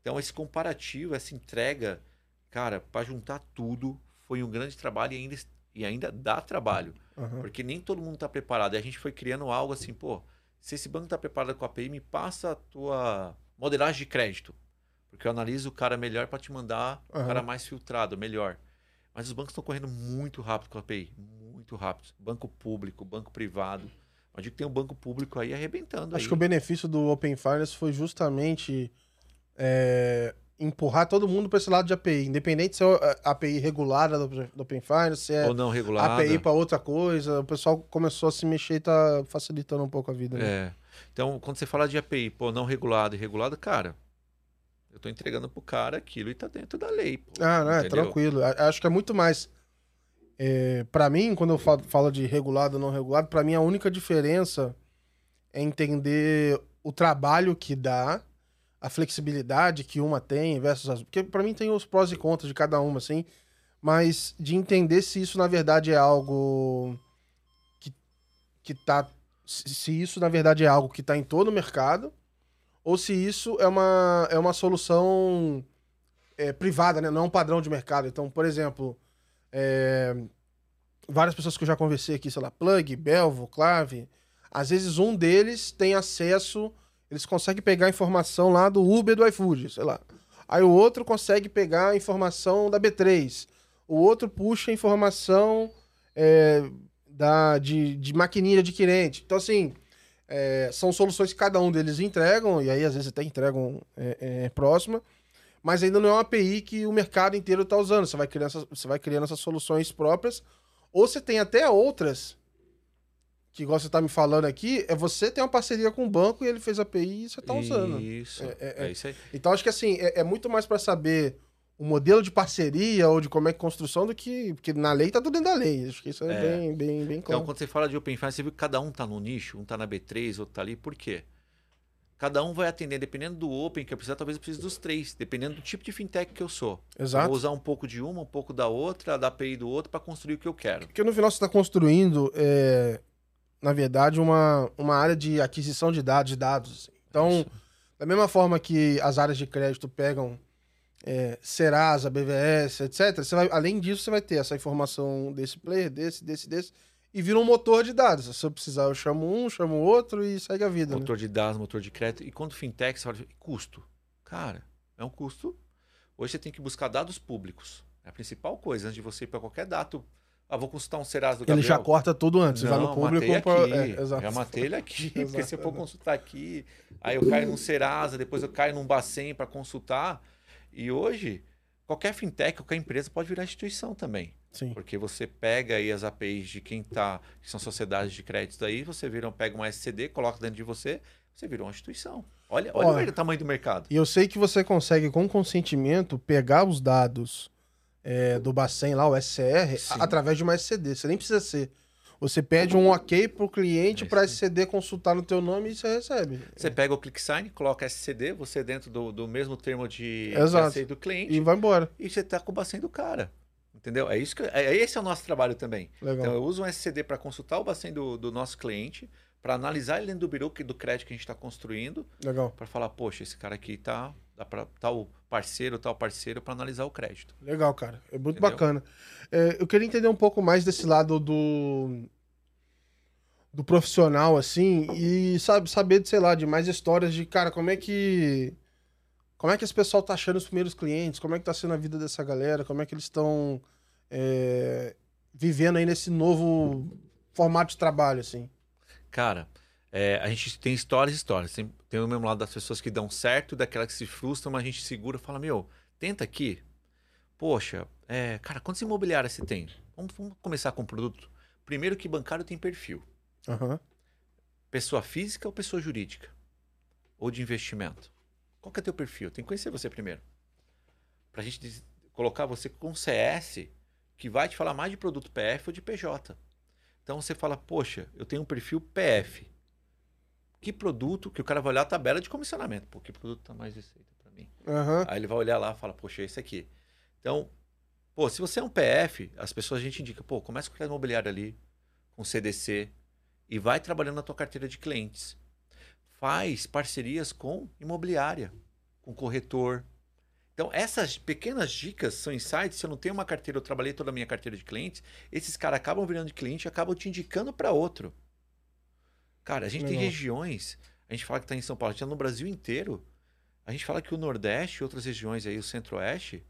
Então, esse comparativo, essa entrega, cara, para juntar tudo, foi um grande trabalho e ainda, e ainda dá trabalho. Aham. Porque nem todo mundo está preparado. E a gente foi criando algo assim, pô, se esse banco está preparado com a API, me passa a tua modelagem de crédito. Porque eu analiso o cara melhor para te mandar o Aham. cara mais filtrado, melhor. Mas os bancos estão correndo muito rápido com a API. Muito rápido. Banco público, banco privado. Digo que tem um banco público aí arrebentando. Acho aí. que o benefício do Open Finance foi justamente é, empurrar todo mundo para esse lado de API. Independente se é a API regulada do, do Open Finance, se é Ou não regulado. API para outra coisa. O pessoal começou a se mexer e tá facilitando um pouco a vida. Né? É. Então, quando você fala de API, pô, não regulado e regulado, cara, eu tô entregando pro cara aquilo e tá dentro da lei. Pô, Ah, não, é entendeu? tranquilo. Acho que é muito mais. É, para mim, quando eu fa- falo de regulado ou não regulado, para mim a única diferença é entender o trabalho que dá, a flexibilidade que uma tem versus as. Porque para mim tem os prós e contras de cada uma, assim. Mas de entender se isso na verdade é algo que, que tá. Se se isso na verdade é algo que tá em todo o mercado, ou se isso é uma, é uma solução é, privada, né? Não é um padrão de mercado. Então, por exemplo, é, várias pessoas que eu já conversei aqui, sei lá, Plug, Belvo, Clave, às vezes um deles tem acesso, eles conseguem pegar informação lá do Uber do iFood, sei lá. Aí o outro consegue pegar a informação da B3. O outro puxa a informação é, da, de, de maquininha adquirente. Então, assim, é, são soluções que cada um deles entregam, e aí às vezes até entregam é, é, próxima, mas ainda não é uma API que o mercado inteiro está usando. Você vai, criando essas, você vai criando essas soluções próprias, ou você tem até outras, que igual você está me falando aqui, é você ter uma parceria com o banco e ele fez a API e você está usando. Isso. É, É, é, é. isso aí. Então acho que assim, é, é muito mais para saber o modelo de parceria ou de como é que construção do que. Porque na lei tá tudo dentro da lei. Acho que isso é, É. bem, bem, bem Então, claro. quando você fala de Open Finance, você viu que cada um tá no nicho, um tá na B3, outro tá ali, por quê? Cada um vai atender, dependendo do Open que eu precisar, talvez eu precise dos três, dependendo do tipo de fintech que eu sou. Eu Exato. vou usar um pouco de uma, um pouco da outra, da API do outro para construir o que eu quero. Porque no final você está construindo, é, na verdade, uma, uma área de aquisição de dados, de dados. assim. Então, Isso. da mesma forma que as áreas de crédito pegam é, Serasa, BVS, etc., você vai, além disso, você vai ter essa informação desse player, desse, desse, desse, e vira um motor de dados. Se eu precisar, eu chamo um, chamo o outro e segue a vida. né? motor de dados, motor de crédito. E quando fintech, você fala, custo. Cara, é um custo. Hoje você tem que buscar dados públicos. É a principal coisa, antes de você ir para qualquer dado Ah, vou consultar um Serasa do Ele Gabriel. já corta tudo antes, vai no Não, público. pra- é, exato. Já matei ele aqui. porque se eu for consultar aqui, aí eu caio num Serasa, depois eu caio num Bacen para consultar. E hoje, qualquer fintech, qualquer empresa pode virar instituição também. Sim. Porque você pega aí as APIs de quem tá, que são sociedades de créditos aí, você vira, pega uma SCD, coloca dentro de você, você virou uma instituição. Olha, olha Olha. o tamanho do mercado. E eu sei que você consegue, com consentimento, pegar os dados é, do Bacen lá, o SCR, Sim. através de uma SCD. Você nem precisa ser. Você pede um ok pro cliente É para SCD consultar no teu nome e você recebe. Você pega o ClickSign, coloca SCD, você dentro do, do mesmo termo de Exato. aceito do cliente, E vai embora. e você tá com o Bacen do cara. Entendeu? É isso que é, esse é o nosso trabalho também. Legal. Então eu uso um SCD para consultar o Bacen do, do nosso cliente, para analisar ele dentro do que- do crédito que a gente está construindo, Legal. para falar, poxa, esse cara aqui tá dá para tal parceiro, tal parceiro para analisar o crédito. Legal, cara. É muito Entendeu? bacana. É, eu queria entender um pouco mais desse lado do do profissional, assim, e sabe, saber, sei lá, de mais histórias de, cara, como é que. Como é que esse pessoal tá achando os primeiros clientes? Como é que tá sendo a vida dessa galera? Como é que eles estão é, vivendo aí nesse novo formato de trabalho, assim? Cara, é, a gente tem histórias e histórias. Tem, tem o mesmo lado das pessoas que dão certo, daquelas que se frustram, mas a gente segura e fala, meu, tenta aqui. Poxa, é, cara, quantos imobiliários você tem? Vamos, vamos começar com o produto. Primeiro que bancário tem perfil. Aham. Pessoa física ou pessoa jurídica? Ou de investimento? Qual que é teu perfil? Tem que conhecer você primeiro. Pra gente colocar você com CS, que vai te falar mais de produto PF ou de PJ. Então você fala, poxa, eu tenho um perfil PF. Que produto que o cara vai olhar a tabela de comissionamento? Pô, que produto tá mais receita para mim? Aham. Aí ele vai olhar lá e fala, poxa, esse aqui. Então, pô, se você é um PF, as pessoas a gente indica, pô, começa com o imobiliário ali, com CDC, e vai trabalhando na tua carteira de clientes. Faz parcerias com imobiliária, com corretor. Então, essas pequenas dicas são insights. Se eu não tenho uma carteira, eu trabalhei toda a minha carteira de clientes, esses caras acabam virando de cliente e acabam te indicando para outro. Cara, a gente tem Legal. regiões, a gente fala que está em São Paulo, a gente tá no Brasil inteiro. A gente fala que o Nordeste outras regiões aí, o Centro-Oeste,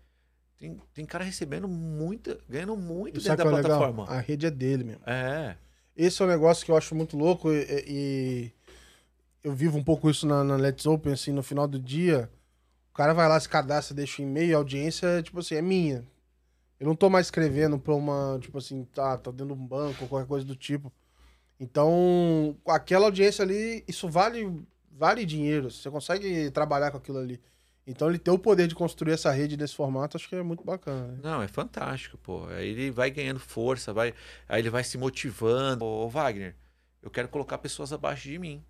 tem, tem cara recebendo muita, ganhando muito sabe dentro da é legal? plataforma. A rede é dele mesmo. É. Esse é um negócio que eu acho muito louco e, e eu vivo um pouco isso na, na Let's Open, assim, no final do dia, o cara vai lá, se cadastra, deixa o e-mail, a audiência, tipo assim, é minha. Eu não tô mais escrevendo pra uma, tipo assim, tá, tá dentro de um banco ou qualquer coisa do tipo. Então, aquela audiência ali, isso vale, vale dinheiro, você consegue trabalhar com aquilo ali. Então, ele ter o poder de construir essa rede desse formato, acho que é muito bacana. né? Não, é fantástico, pô. Aí ele vai ganhando força, vai, aí ele vai se motivando. Ô, Wagner, eu quero colocar pessoas abaixo de mim.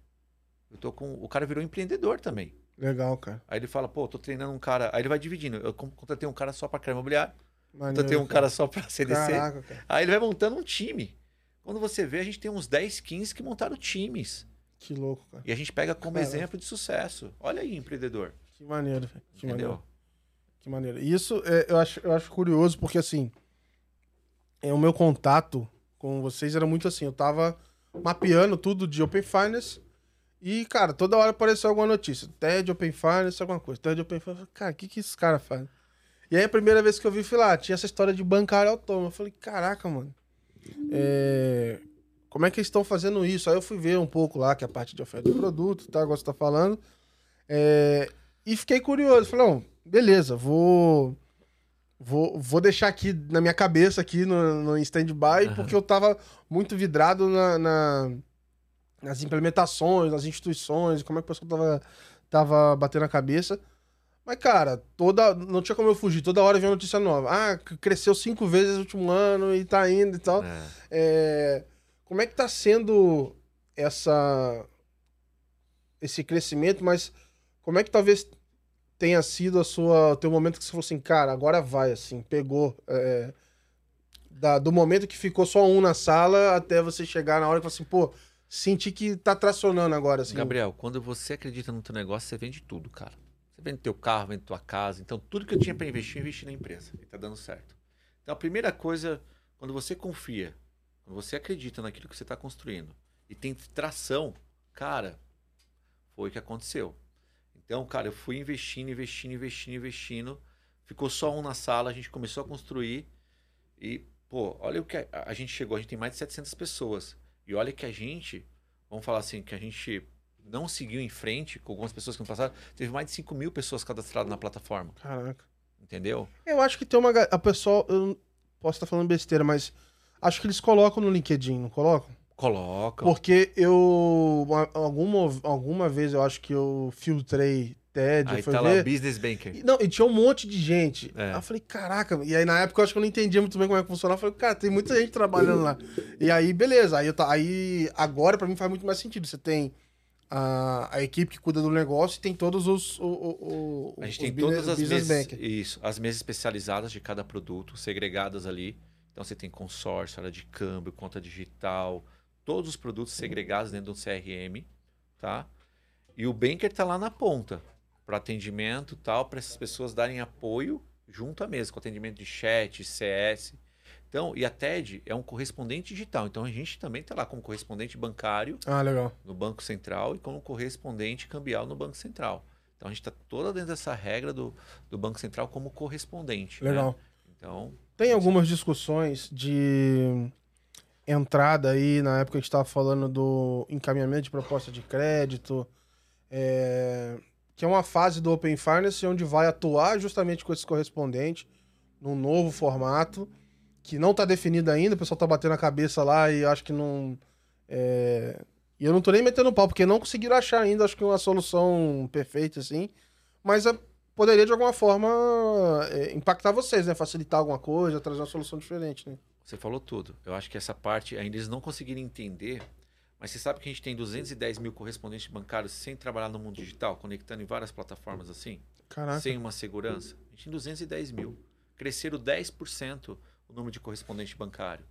Eu tô com, o cara virou empreendedor também. Legal, cara. Aí ele fala, pô, tô treinando um cara. Aí ele vai dividindo. Eu con- contratei um cara só para crédito imobiliário, Maneiro, contratei um cara só para CDC. Caraca, cara. Aí ele vai montando um time. Quando você vê, a gente tem uns 10, 15 que montaram times. Que louco, cara. E a gente pega como Caramba. exemplo de sucesso. Olha aí, empreendedor. Que maneiro, velho. Que maneiro. Entendeu? Que maneiro. E Isso é, eu, acho, eu acho curioso, porque assim, é, o meu contato com vocês era muito assim, eu tava mapeando tudo de Open Finance e, cara, toda hora apareceu alguma notícia. TED, Open Finance, alguma coisa. TED, Open Finance. Eu falei, Cara, o que que esses caras fazem? E aí a primeira vez que eu vi, fui lá, tinha essa história de bancário autônomo. Eu falei, caraca, mano. É, Como é que eles estão fazendo isso? Aí eu fui ver um pouco lá, que é a parte de oferta de produto, tá? Agora você tá falando. É, E fiquei curioso. Falei, não, beleza, vou. Vou, vou deixar aqui na minha cabeça, aqui no, no stand-by, Aham. porque eu tava muito vidrado na, na- nas implementações, nas instituições, como é que o pessoal tava, tava batendo a cabeça. Mas, cara, toda. Não tinha como eu fugir. Toda hora vinha notícia nova. Ah, cresceu cinco vezes no último ano e tá indo e tal. É. É, como é que tá sendo essa esse crescimento, mas como é que talvez tenha sido a sua, o teu momento que você falou assim, cara, agora vai, assim, pegou. é, da- do momento que ficou só um na sala até você chegar na hora que você assim, pô, senti que tá tracionando agora, assim. Gabriel, quando você acredita no teu negócio, você vende tudo, cara. Vende teu carro, vende tua casa. Então, tudo que eu tinha para investir, eu investi na empresa. E tá dando certo. Então, a primeira coisa, quando você confia, quando você acredita naquilo que você está construindo e tem tração, cara, foi o que aconteceu. Então, cara, eu fui investindo, investindo, investindo, investindo. Ficou só um na sala, a gente começou a construir. E pô, olha o que a, a gente chegou, a gente tem mais de 700 pessoas. E olha que a gente, vamos falar assim, que a gente não seguiu em frente com algumas pessoas que no passado, teve mais de 5 mil pessoas cadastradas na plataforma. Caraca. Entendeu? Eu acho que tem uma. A pessoa. Eu posso estar falando besteira, mas acho que eles colocam no LinkedIn, não colocam? Colocam. Porque eu. uma- Alguma, alguma vez eu acho que eu filtrei TED, Aí foi tá lá, ver. Business Banker. Não, e tinha um monte de gente. É. Aí eu falei, caraca. E aí na época eu acho que eu não entendia muito bem como é que funcionava. Eu falei, cara, tem muita gente trabalhando lá. E aí, beleza. Aí, eu tá, aí agora pra mim faz muito mais sentido. Você tem a, a equipe que cuida do negócio e tem todos os. O, o, o- A gente tem business- todas as mesas, isso, as mesas especializadas de cada produto, segregadas ali. Então você tem consórcio, área de câmbio, conta digital, todos os produtos segregados dentro do CRM, tá? E o banker tá lá na ponta para atendimento, tal, para essas pessoas darem apoio junto à mesa, com atendimento de chat, CS. Então, e a TED é um correspondente digital. Então a gente também tá lá como correspondente bancário Ah, no Banco Central e como correspondente cambial no Banco Central. Então a gente está toda dentro dessa regra do, do Banco Central como correspondente. né? Legal. Então, Tem algumas discussões de entrada aí, na época a gente estava falando do encaminhamento de proposta de crédito, é, que é uma fase do Open Finance onde vai atuar justamente com esse correspondente num novo formato, que não está definido ainda, o pessoal está batendo a cabeça lá e acho que não. é, E eu não tô nem metendo pau, porque não conseguiram achar ainda, acho que uma solução perfeita, assim. Mas é, poderia, de alguma forma, é, impactar vocês, né? Facilitar alguma coisa, trazer uma solução diferente, né? você falou tudo. Eu acho que essa parte ainda eles não conseguiram entender. Mas você sabe que a gente tem 210 mil correspondentes bancários sem trabalhar no mundo digital, conectando em várias plataformas assim, Caraca. sem uma segurança? A gente tem 210 mil. Cresceram 10% o número de correspondente bancário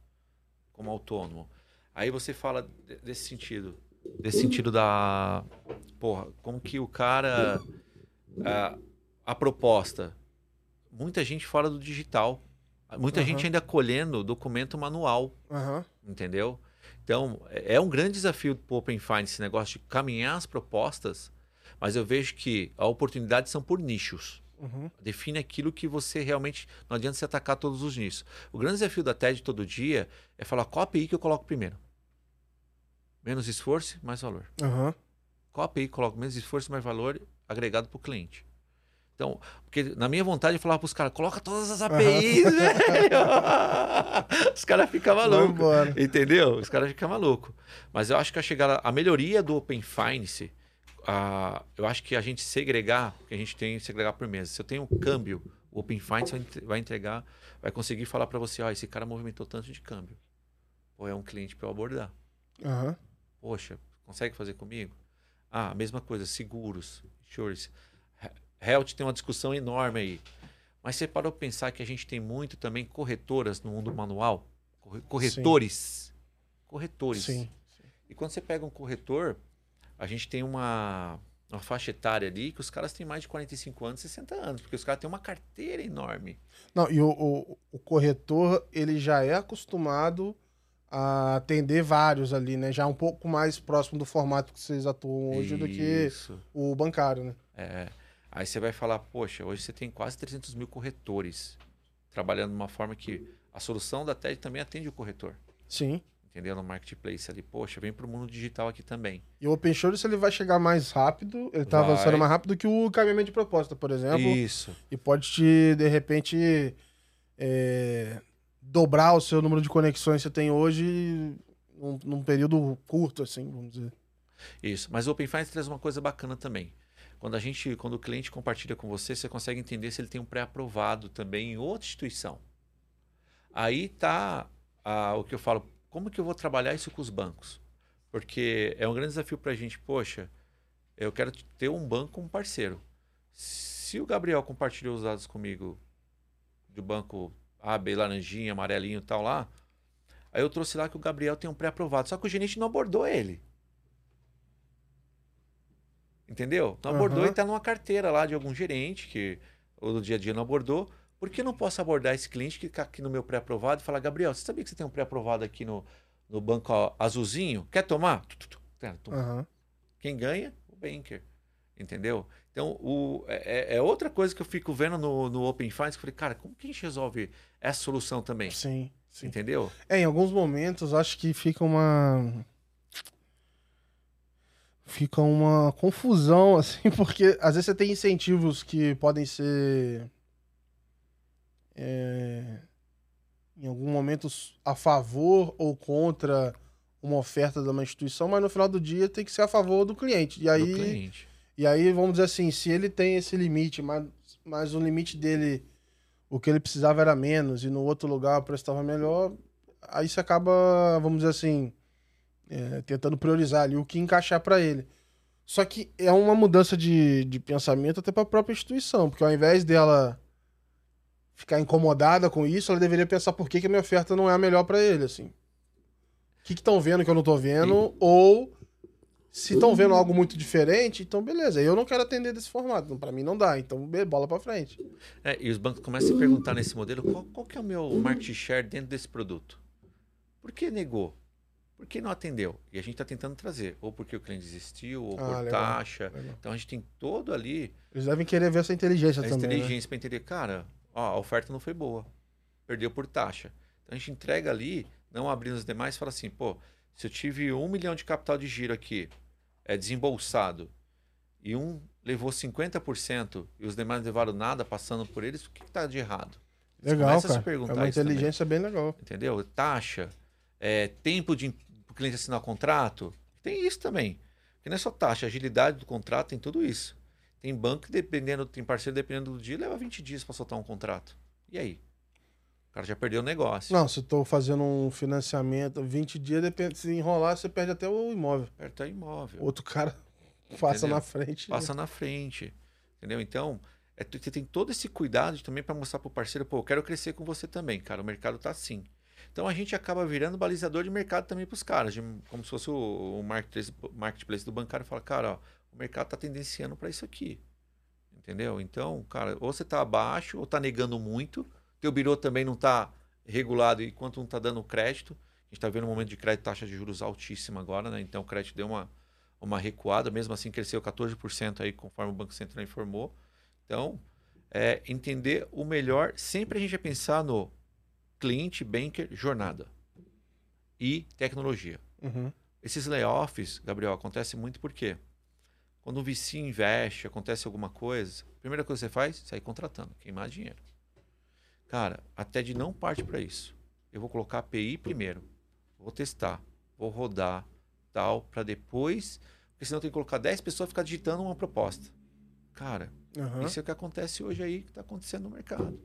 como autônomo. Aí você fala de- desse sentido. Desse sentido da. Porra, como que o cara. A, a proposta. Muita gente fora do digital. Muita Aham. gente ainda colhendo documento manual, Aham. entendeu? Então, é é um grande desafio para o Open Finance esse negócio de caminhar as propostas, mas eu vejo que a oportunidade são por nichos. Uhum. Define aquilo que você realmente. Não adianta você atacar todos os nichos. O grande desafio da TED todo dia é falar qual API que eu coloco primeiro. Menos esforço, mais valor. Aham. Qual API que eu coloco menos esforço, mais valor agregado para o cliente. Então, porque na minha vontade eu falava para os caras, coloca todas as APIs, velho. Os caras ficam malucos. embora. Entendeu? Os caras ficam malucos. Mas eu acho que a chegada, a melhoria do Open Finance, a, eu acho que a gente segregar, que a gente tem que segregar por mesa. Se eu tenho um câmbio, o Open Finance vai entre- vai entregar, vai conseguir falar para você, ó, esse cara movimentou tanto de câmbio. Ou é um cliente para eu abordar. Aham. Poxa, consegue fazer comigo? Ah, mesma coisa, seguros, insurance. He- Health tem uma discussão enorme aí. Mas você parou para pensar que a gente tem muito também corretoras no mundo manual? Corre- Corretores. Corretores. Sim. E quando você pega um corretor, a gente tem uma, uma faixa etária ali que os caras têm mais de 45 anos, 60 anos, porque os caras têm uma carteira enorme. Não, e o, o, o corretor, ele já é acostumado a atender vários ali, né? Já um pouco mais próximo do formato que vocês atuam hoje do que Isso. o bancário, né? É. Aí você vai falar, poxa, hoje você tem quase 300 mil corretores trabalhando de uma forma que a solução da TED também atende o corretor. Sim. Entendeu? No marketplace ali. Poxa, vem para o mundo digital aqui também. E o Open Insurance, ele vai chegar mais rápido, ele tá Vai. avançando mais rápido que o caminhamento de proposta, por exemplo. Isso. E pode te, de repente, é, dobrar o seu número de conexões que você tem hoje num, num período curto, assim, vamos dizer. Isso. Mas o Open Finance traz uma coisa bacana também. Quando a gente, quando o cliente compartilha com você, você consegue entender se ele tem um pré-aprovado também em outra instituição. Aí tá ah, o que eu falo, como que eu vou trabalhar isso com os bancos? Porque é um grande desafio para a gente, poxa, eu quero ter um banco como parceiro. Se o Gabriel compartilhou os dados comigo do banco A, B, laranjinha, amarelinho e tal lá, aí eu trouxe lá que o Gabriel tem um pré-aprovado, só que o gerente não abordou ele. Entendeu? Não abordou Aham. e está numa carteira lá de algum gerente que no dia a dia não abordou. Por que eu não posso abordar esse cliente que está aqui no meu pré-aprovado e falar, Gabriel, você sabia que você tem um pré-aprovado aqui no, no banco azulzinho? Quer tomar? Aham. Quem ganha? O banker. Entendeu? Então, o, é, é outra coisa que eu fico vendo no, no Open Finance, que eu falei, cara, como que a gente resolve essa solução também? Sim. Sim. Entendeu? É, em alguns momentos acho que fica uma. Fica uma confusão, assim, porque às vezes você tem incentivos que podem ser. É, em algum momento a favor ou contra uma oferta de uma instituição, mas no final do dia tem que ser a favor do cliente. E aí, cliente. E aí, vamos dizer assim, se ele tem esse limite, mas, mas o limite dele o que ele precisava era menos e no outro lugar o preço estava melhor, aí você acaba, vamos dizer assim, é, tentando priorizar ali o que encaixar para ele. Só que é uma mudança de, de pensamento até para a própria instituição, porque ao invés dela ficar incomodada com isso, ela deveria pensar por que, que a minha oferta não é a melhor para ele, assim. O que estão vendo que eu não estou vendo, Sim. ou se estão vendo algo muito diferente, então beleza. Eu não quero atender desse formato. Para mim não dá. Então bola para frente. É, e os bancos começam a perguntar nesse modelo qual, qual que é o meu market share dentro desse produto. Por que negou? Por que não atendeu? E a gente está tentando trazer. Ou porque o cliente desistiu, ou ah, por legal, taxa. Legal. Então a gente tem todo ali. Eles devem querer ver essa inteligência a também. Né? Inteligência né? para entender, cara, ó, a oferta não foi boa. Perdeu por taxa. Então a gente entrega ali, não abrindo os demais, fala assim, pô, se eu tive um milhão de capital de giro aqui, é, desembolsado e um levou 50% e os demais levaram nada passando por eles, o que está de errado? legal, cara. é uma inteligência também. bem legal. Entendeu? Taxa, é, tempo de o cliente assinar o contrato, tem isso também. Porque não é só taxa, agilidade do contrato, tem tudo isso. Tem banco que dependendo, tem parceiro dependendo do dia, leva 20 dias para soltar um contrato. E aí? O cara já perdeu o negócio. Não, se estou fazendo um financiamento, 20 dias, depende, se enrolar, você perde até o imóvel. Perde até o imóvel. Outro cara passa entendeu? na frente. Passa na frente. Entendeu? Então, é, você tem todo esse cuidado também para mostrar para o parceiro, pô, eu quero crescer com você também, cara. O mercado tá assim. Então a gente acaba virando balizador de mercado também para os caras, de, como se fosse o, o marketplace, marketplace, do bancário fala, cara, ó, o mercado está tendenciando para isso aqui. Entendeu? Então, cara, ou você está abaixo ou está negando muito, teu birô também não está regulado enquanto não está dando crédito. A gente está vendo um momento de crédito taxa de juros altíssima agora, né? Então o crédito deu uma, uma recuada, mesmo assim cresceu 14% aí, conforme o Banco Central informou. Então, é, entender o melhor, sempre a gente vai pensar no cliente, banker, jornada e tecnologia. Uhum. Esses layoffs, Gabriel, acontece muito porque quando o VC investe, acontece alguma coisa, a primeira coisa que você faz, sair contratando, queimar dinheiro. Cara, até de não parte para isso. Eu vou colocar API primeiro, vou testar, vou rodar, tal, para depois, porque senão tem que colocar 10 pessoas ficar digitando uma proposta. Cara, uhum. isso é o que acontece hoje aí, que está acontecendo no mercado.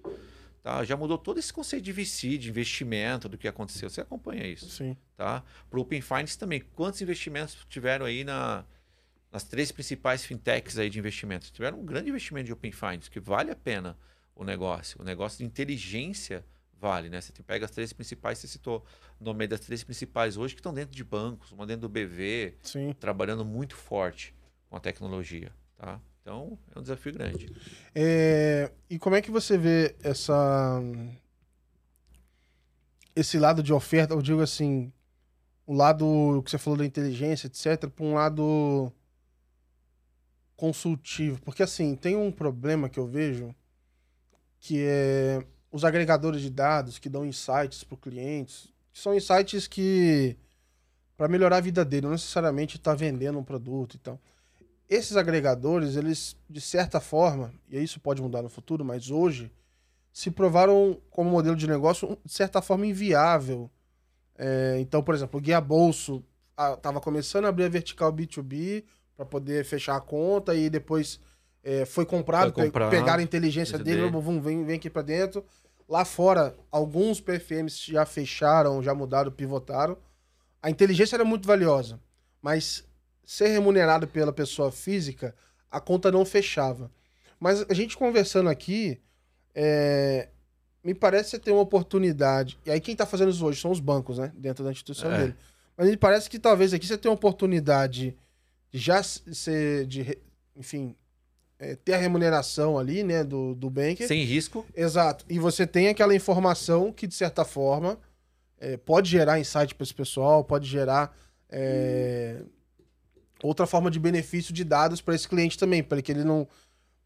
Tá? Já mudou todo esse conceito de VC, de investimento, do que aconteceu. Você acompanha isso. Sim. Tá? Para o Open Finance também. Quantos investimentos tiveram aí na, nas três principais fintechs aí de investimentos? Tiveram um grande investimento de Open Finance, que vale a pena o negócio. O negócio de inteligência vale, né? Você pega as três principais, você citou o nome das três principais hoje que estão dentro de bancos, uma dentro do BV, Sim. trabalhando muito forte com a tecnologia, tá? Então, é um desafio grande. É, e como é que você vê essa esse lado de oferta, eu digo assim, o lado que você falou da inteligência, etc, para um lado consultivo, porque assim, tem um problema que eu vejo que é os agregadores de dados que dão insights para o cliente, são insights que para melhorar a vida dele, não necessariamente está vendendo um produto e tal esses agregadores, eles, de certa forma, e isso pode mudar no futuro, mas hoje, se provaram como modelo de negócio, de certa forma, inviável. É, então, por exemplo, o Guia Bolso estava começando a abrir a vertical B2B para poder fechar a conta e depois é, foi comprado, foi comprado, pegaram a inteligência dele, vem, vem, vem aqui para dentro. Lá fora, alguns PFMs já fecharam, já mudaram, pivotaram. A inteligência era muito valiosa, mas ser remunerado pela pessoa física, a conta não fechava. Mas a gente conversando aqui, é, me parece ter uma oportunidade. E aí quem está fazendo isso hoje são os bancos, né? Dentro da instituição é. dele. Mas me parece que talvez aqui você tenha uma oportunidade de já ser, de, enfim, é, ter a remuneração ali, né, do, do banker. Sem risco. Exato. E você tem aquela informação que, de certa forma, é, pode gerar insight para esse pessoal, pode gerar é, outra forma de benefício de dados para esse cliente também, para que ele não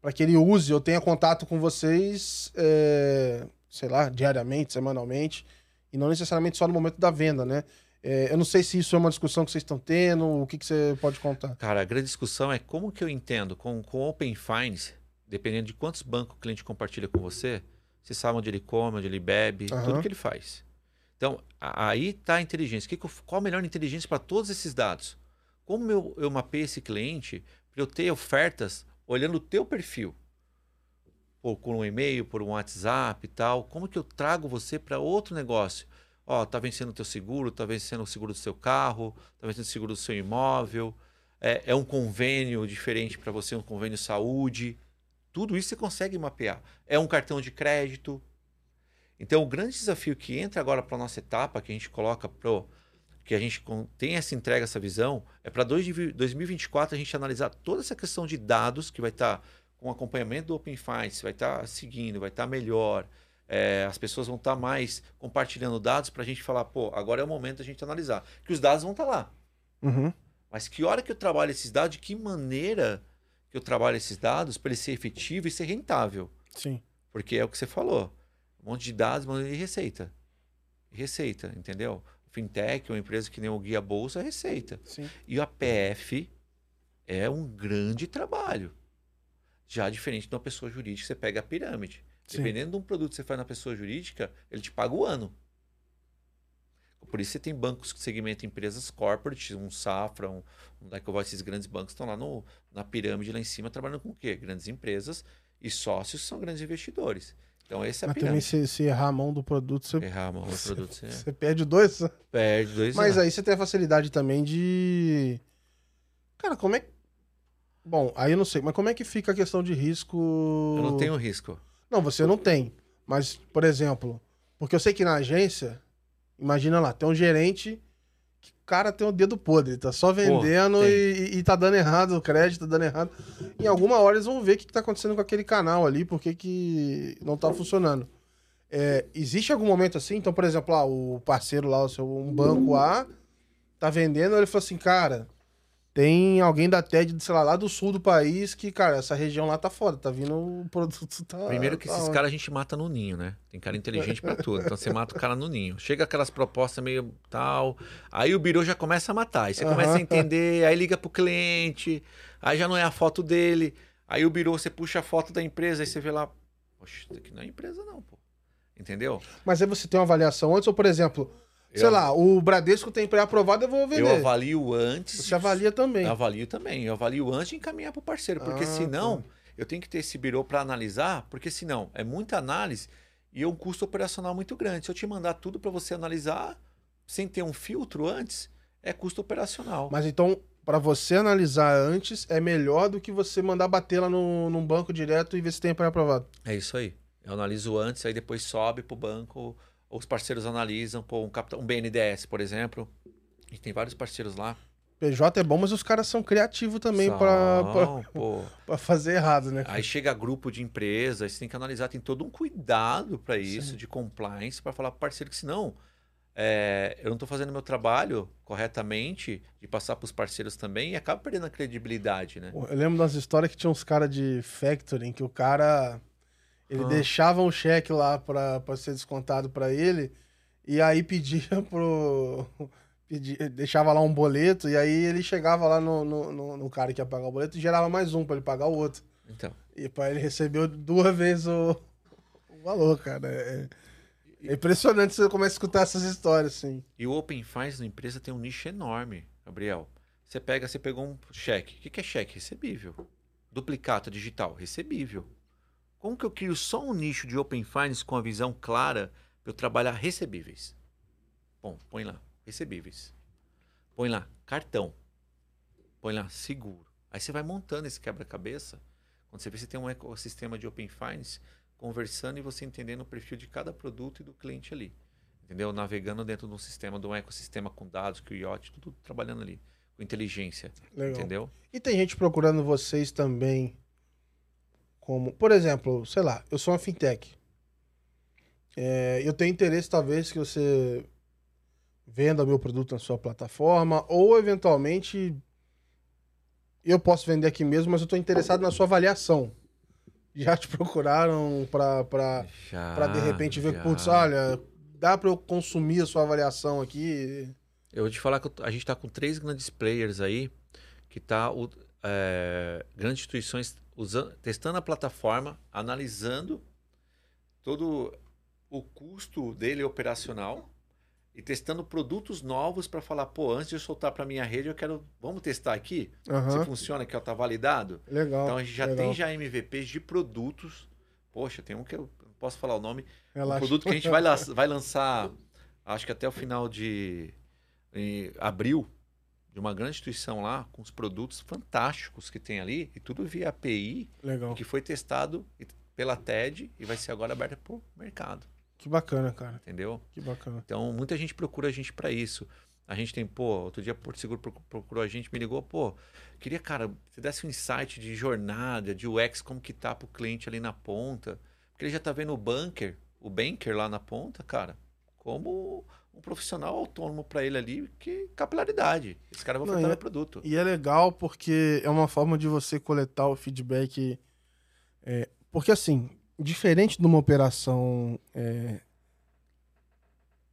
para que ele use ou tenha contato com vocês, é, sei lá, diariamente, semanalmente, e não necessariamente só no momento da venda, né? É, eu não sei se isso é uma discussão que vocês estão tendo, o que, que você pode contar? Cara, a grande discussão é como que eu entendo com, com Open Finance, dependendo de quantos bancos o cliente compartilha com você, você sabe onde ele come, onde ele bebe, Aham. tudo que ele faz. Então, aí está a inteligência. Que que eu- qual a melhor inteligência para todos esses dados? Como eu, eu mapeio esse cliente para eu ter ofertas olhando o teu perfil? Por, por um e-mail, por um WhatsApp e tal. Como que eu trago você para outro negócio? Ó, tá vencendo o teu seguro, tá vencendo o seguro do seu carro, tá vencendo o seguro do seu imóvel. É, é um convênio diferente para você, um convênio saúde. Tudo isso você consegue mapear. É um cartão de crédito. Então, o grande desafio que entra agora para nossa etapa, que a gente coloca pro que a gente tem essa entrega, essa visão, é para 2024 a gente analisar toda essa questão de dados que vai estar com acompanhamento do Open Finance, vai estar seguindo, vai estar melhor. É, as pessoas vão estar mais compartilhando dados para a gente falar, pô, agora é o momento da gente analisar. Que os dados vão estar lá. Uhum. Mas que hora que eu trabalho esses dados, de que maneira que eu trabalho esses dados para ele ser efetivo e ser rentável? Sim. Porque é o que você falou. Um monte de dados, um monte de receita. Receita, entendeu? Fintech, uma empresa que nem o Guia Bolsa, é receita. Sim. E a PF é um grande trabalho. Já diferente de uma pessoa jurídica, você pega a pirâmide. Sim. Dependendo de um produto que você faz na pessoa jurídica, ele te paga o ano. Por isso você tem bancos que segmentam empresas corporate, um Safra, um, um Daicoval, esses grandes bancos estão lá no, na pirâmide lá em cima trabalhando com o quê? Grandes empresas e sócios são grandes investidores. Então essa é a Mas também pirâmide. se, se errar a mão do produto, você, Errar a mão do produto, você você perde dois. perde dois Mas anos. aí você tem a facilidade também de. Cara, como é que. Bom, aí eu não sei, mas como é que fica a questão de risco? Eu não tenho risco. Não, você não tem. Mas, por exemplo, porque eu sei que na agência, imagina lá, tem um gerente que o cara tem o dedo podre, tá só vendendo tem. e, e tá dando errado o crédito, tá dando errado. Em alguma hora eles vão ver o que, que tá acontecendo com aquele canal ali, porque que não tá funcionando. É, existe algum momento assim? Então, por exemplo, lá, o parceiro lá, o seu, um banco A, tá vendendo, ele falou assim, cara, tem alguém da TED, sei lá, lá do sul do país que, cara, essa região lá tá foda, tá vindo o produto tá Primeiro que tá esses caras a gente mata no ninho, né? Tem cara inteligente pra tudo. Então você mata o cara no ninho. Chega aquelas propostas meio tal. Aí o birô já começa a matar. Aí você começa a entender, aí liga pro cliente, aí já não é a foto dele. Aí o birô, você puxa a foto da empresa, aí você vê lá. Poxa, isso aqui não é empresa, não, pô. Entendeu? Mas aí você tem uma avaliação antes, ou por exemplo, sei Eu- lá, o Bradesco tem pré-aprovado, eu vou Eu vender. avalio antes. Você avalia também. Eu avalio também. Eu avalio antes de encaminhar para o parceiro. Porque Ah, senão, tá. eu tenho que ter esse birô para analisar. Porque senão, é muita análise e é um custo operacional muito grande. Se eu te mandar tudo para você analisar, sem ter um filtro antes, é custo operacional. Mas então, pra você analisar antes, é melhor do que você mandar bater lá no, num banco direto e ver se tem pré-aprovado. É isso aí. Eu analiso antes, aí depois sobe para o banco. Ou os parceiros analisam, pô, um, capital, um BNDES, por exemplo. E tem vários parceiros lá. PJ é bom, mas os caras são criativos também pra fazer errado, né? Aí chega grupo de empresas, você tem que analisar, tem todo um cuidado para isso, Sim. de compliance, para falar pro parceiro que senão é, eu não estou fazendo meu trabalho corretamente, de passar para os parceiros também, e acaba perdendo a credibilidade, né? Eu lembro das histórias que tinha uns caras de factoring que o cara. Ele Ah. deixava um cheque lá pra, pra ser descontado pra ele e aí pedia pro. pedia- deixava lá um boleto e aí ele chegava lá no, no, no- no cara que ia pagar o boleto e gerava mais um pra ele pagar o outro. Então, E pra ele recebeu duas vezes o, o valor, cara. É, é impressionante você começa a escutar essas histórias, assim. e o Open Finance na empresa tem um nicho enorme, Gabriel. Você pega, você pegou um cheque. O que que é cheque? Recebível. Duplicato digital, recebível. Como que eu crio só um nicho de Open Finance com a visão clara para eu trabalhar recebíveis? Bom, põe lá, recebíveis. Põe lá, cartão. Põe lá, seguro. Aí você vai montando esse quebra-cabeça. Quando você vê, você tem um ecossistema de Open Finance conversando e você entendendo o perfil de cada produto e do cliente ali. Entendeu? Navegando dentro de um sistema, de um ecossistema com dados, com o IoT, tudo trabalhando ali. Com inteligência. Legal. Entendeu? E tem gente procurando vocês também como, por exemplo, sei lá, eu sou uma fintech. É, eu tenho interesse talvez que você venda meu produto na sua plataforma ou eventualmente eu posso vender aqui mesmo, mas eu estou interessado na sua avaliação. Já te procuraram para de repente ver, já. putz, olha, dá para eu consumir a sua avaliação aqui? Eu vou te falar que a gente está com três grandes players aí, que tá o, é, grandes instituições usando, testando a plataforma, analisando todo o custo dele operacional e testando produtos novos para falar, pô, antes de eu soltar para minha rede, eu quero, vamos testar aqui, Aham. se funciona, que está validado. Legal. Então a gente já legal. tem já MVPs de produtos. Poxa, tem um que eu não posso falar o nome, um Relaxa. produto que a gente vai, vai lançar, acho que até o final de abril, de uma grande instituição lá, com os produtos fantásticos que tem ali, e tudo via API, Legal. que foi testado pela TED e vai ser agora aberto para o mercado, Que bacana, cara. entendeu? Que bacana. Então, muita gente procura a gente para isso. A gente tem, pô, outro dia Porto Seguro proc- procurou a gente, me ligou, pô, queria, cara, você desse um insight de jornada, de UX, como que tá pro cliente ali na ponta. Porque ele já tá vendo o banker, o banker lá na ponta, cara, como um profissional autônomo para ele ali, que capilaridade. Esse cara vai ofertar e meu é- produto. E é legal porque é uma forma de você coletar o feedback. é, porque, assim, diferente de uma operação é,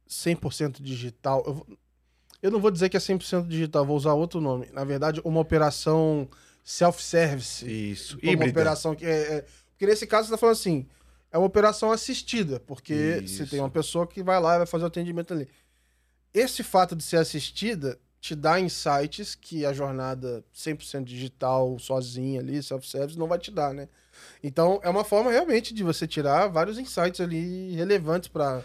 100% digital, eu, eu não vou dizer que é 100% digital, vou usar outro nome. Na verdade, uma operação self-service. Isso, Uma híbrida. operação que é, é- Porque nesse caso você está falando assim, é uma operação assistida, porque você Isso. tem uma pessoa que vai lá e vai fazer o atendimento ali. Esse fato de ser assistida te dá insights que a jornada 100% digital, sozinha ali, self-service, não vai te dar, né? Então, é uma forma realmente de você tirar vários insights ali relevantes para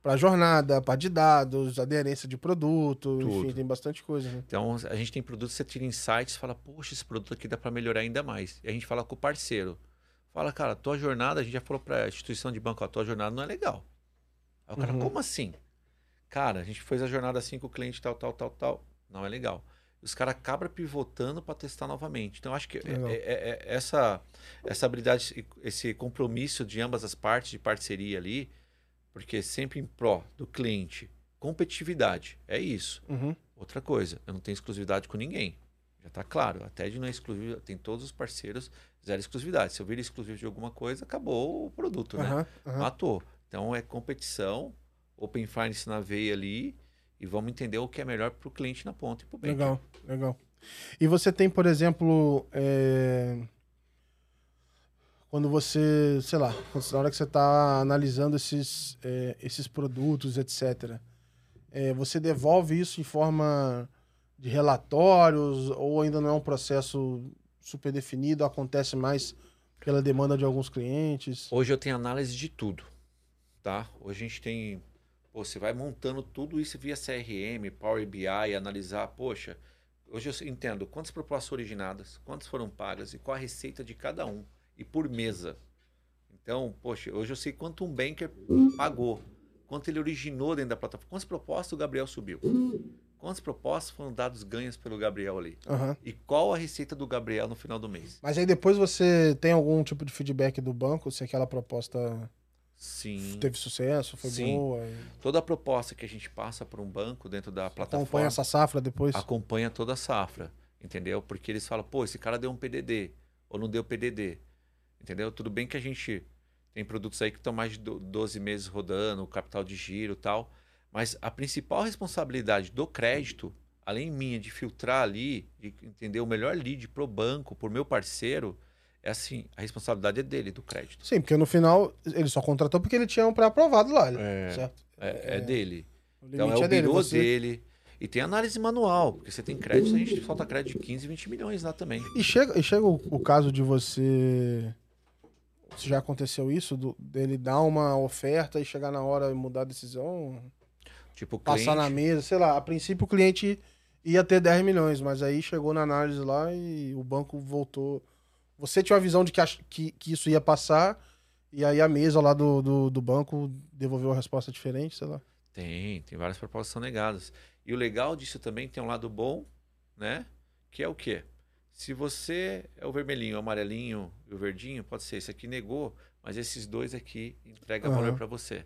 para jornada, para de dados, aderência de produto, enfim, Tudo. tem bastante coisa, né? Então, a gente tem produtos, você tira insights, fala, poxa, esse produto aqui dá para melhorar ainda mais. E a gente fala com o parceiro. Fala, cara, tua jornada, a gente já falou para a instituição de banco, a tua jornada não é legal. Aí o cara, Uhum. como assim? Cara, a gente fez a jornada assim com o cliente, tal, tal, tal, tal. Não é legal. Os caras acabam pivotando para testar novamente. Então, eu acho que é- é- é- é- essa, essa habilidade, esse compromisso de ambas as partes de parceria ali, porque sempre em pró do cliente, competitividade, é isso. Uhum. Outra coisa, eu não tenho exclusividade com ninguém. Já está claro. A TED não é exclusiva, tem todos os parceiros, zero exclusividade. Se eu vir exclusivo de alguma coisa, acabou o produto, né? Aham. Matou. Então é competição, Open Finance na veia ali, e vamos entender o que é melhor para o cliente na ponta e para o bem. Legal, legal. E você tem, por exemplo, é, quando você, sei lá, na hora que você está analisando esses, é, esses produtos, etc., é, você devolve isso em forma de relatórios ou ainda não é um processo super definido, acontece mais pela demanda de alguns clientes? Hoje eu tenho análise de tudo, tá? Hoje a gente tem, pô, você vai montando tudo isso via CRM, Power BI, analisar, poxa, hoje eu entendo quantas propostas foram originadas, quantas foram pagas e qual a receita de cada um e por mesa. Então, poxa, hoje eu sei quanto um banker pagou, quanto ele originou dentro da plataforma, quantas propostas o Gabriel subiu, quantas propostas foram dados ganhos pelo Gabriel ali Aham. e qual a receita do Gabriel no final do mês. Mas aí depois você tem algum tipo de feedback do banco, se aquela proposta Sim. teve sucesso, foi Sim. boa? e Toda a proposta que a gente passa para um banco dentro da plataforma Acompanha essa safra depois? acompanha toda a safra, entendeu? Porque eles falam, pô, esse cara deu um PDD ou não deu PDD, entendeu? Tudo bem que a gente tem produtos aí que estão mais de do- 12 meses rodando, capital de giro e tal, mas a principal responsabilidade do crédito, além minha de filtrar ali, de entender o melhor lead pro banco, pro meu parceiro, é assim, a responsabilidade é dele, do crédito. Sim, porque no final ele só contratou porque ele tinha um pré-aprovado lá, É. certo? É, é dele. O Então limite é o dele. birô Você... dele. E tem análise manual, porque você tem crédito, a gente solta crédito de 15, 20 milhões lá também. E chega, e chega o, o caso de você. Se já aconteceu isso, do- dele dar uma oferta e chegar na hora e mudar a decisão, Tipo, cliente, passar na mesa, sei lá. A princípio o cliente ia ter 10 milhões, mas aí chegou na análise lá e o banco voltou. Você tinha a visão de que, que, que isso ia passar, e aí a mesa lá do, do, do banco devolveu a resposta diferente, sei lá. Tem, tem várias propostas que são negadas. E o legal disso também tem um lado bom, né? Que é o quê? Se você é o vermelhinho, o amarelinho e o verdinho, pode ser esse aqui negou, mas esses dois aqui entregam Aham. valor para você.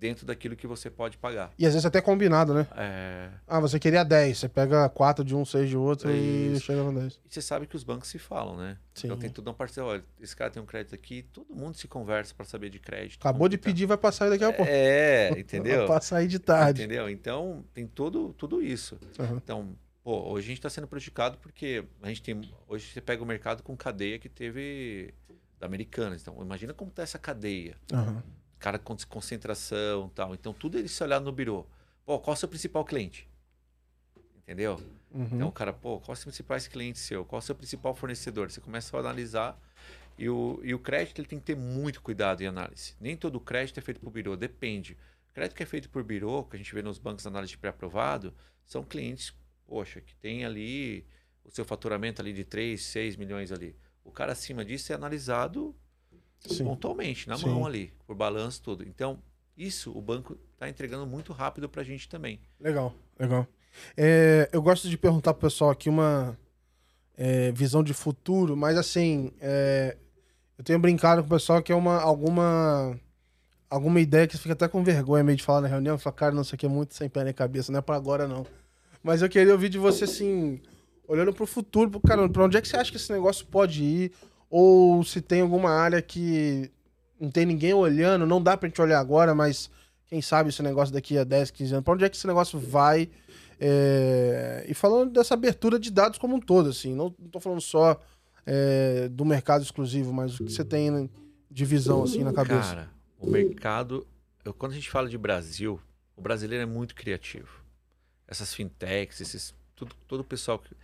Dentro daquilo que você pode pagar. E às vezes até combinado, né? É... Ah, você queria 10, você pega 4 de um, 6 de outro e chega no 10. E você sabe que os bancos se falam, né? Sim. Então tem tudo uma parceria. Olha, esse cara tem um crédito aqui, todo mundo se conversa para saber de crédito. Acabou de tá. pedir, vai passar aí daqui a pouco. É, Vai entendeu? passar aí de tarde. Entendeu? Então tem todo, tudo isso. Aham. Então, pô, hoje a gente está sendo prejudicado porque a gente tem. Hoje você pega o mercado com cadeia que teve da Americanas. Então, imagina como tá essa cadeia. Aham. Cara com concentração e tal. Então, tudo ele se olhar no birô. Pô, qual é o seu principal cliente? Entendeu? Uhum. Então, o cara, pô, qual é o principais clientes seu? Qual é o seu principal fornecedor? Você começa a analisar. E o, e o crédito ele tem que ter muito cuidado em análise. Nem todo crédito é feito por birô, depende. O crédito que é feito por birô, que a gente vê nos bancos de análise de pré-aprovado, são clientes, poxa, que tem ali o seu faturamento ali de 3, 6 milhões ali. O cara acima disso é analisado Sim. pontualmente, na Sim. mão ali, por balanço tudo. Então, isso o banco está entregando muito rápido para a gente também. Legal, legal. É, eu gosto de perguntar pro pessoal aqui uma é, visão de futuro, mas assim, é, eu tenho brincado com o pessoal que é uma alguma alguma ideia que você fica até com vergonha meio de falar na reunião, fala, cara, não, isso aqui é muito sem pé nem cabeça, não é pra agora não. Mas eu queria ouvir de você assim, olhando pro futuro, pro cara, pra onde é que você acha que esse negócio pode ir? Ou se tem alguma área que não tem ninguém olhando, não dá pra gente olhar agora, mas quem sabe esse negócio daqui a 10, 15 anos, pra onde é que esse negócio vai? É, E falando dessa abertura de dados como um todo, assim, não, não tô falando só é, do mercado exclusivo, mas o que você tem de visão, assim, na cabeça. Cara, o mercado. quando a gente fala de Brasil, o brasileiro é muito criativo. Essas fintechs, esses. Tudo, todo o pessoal. que-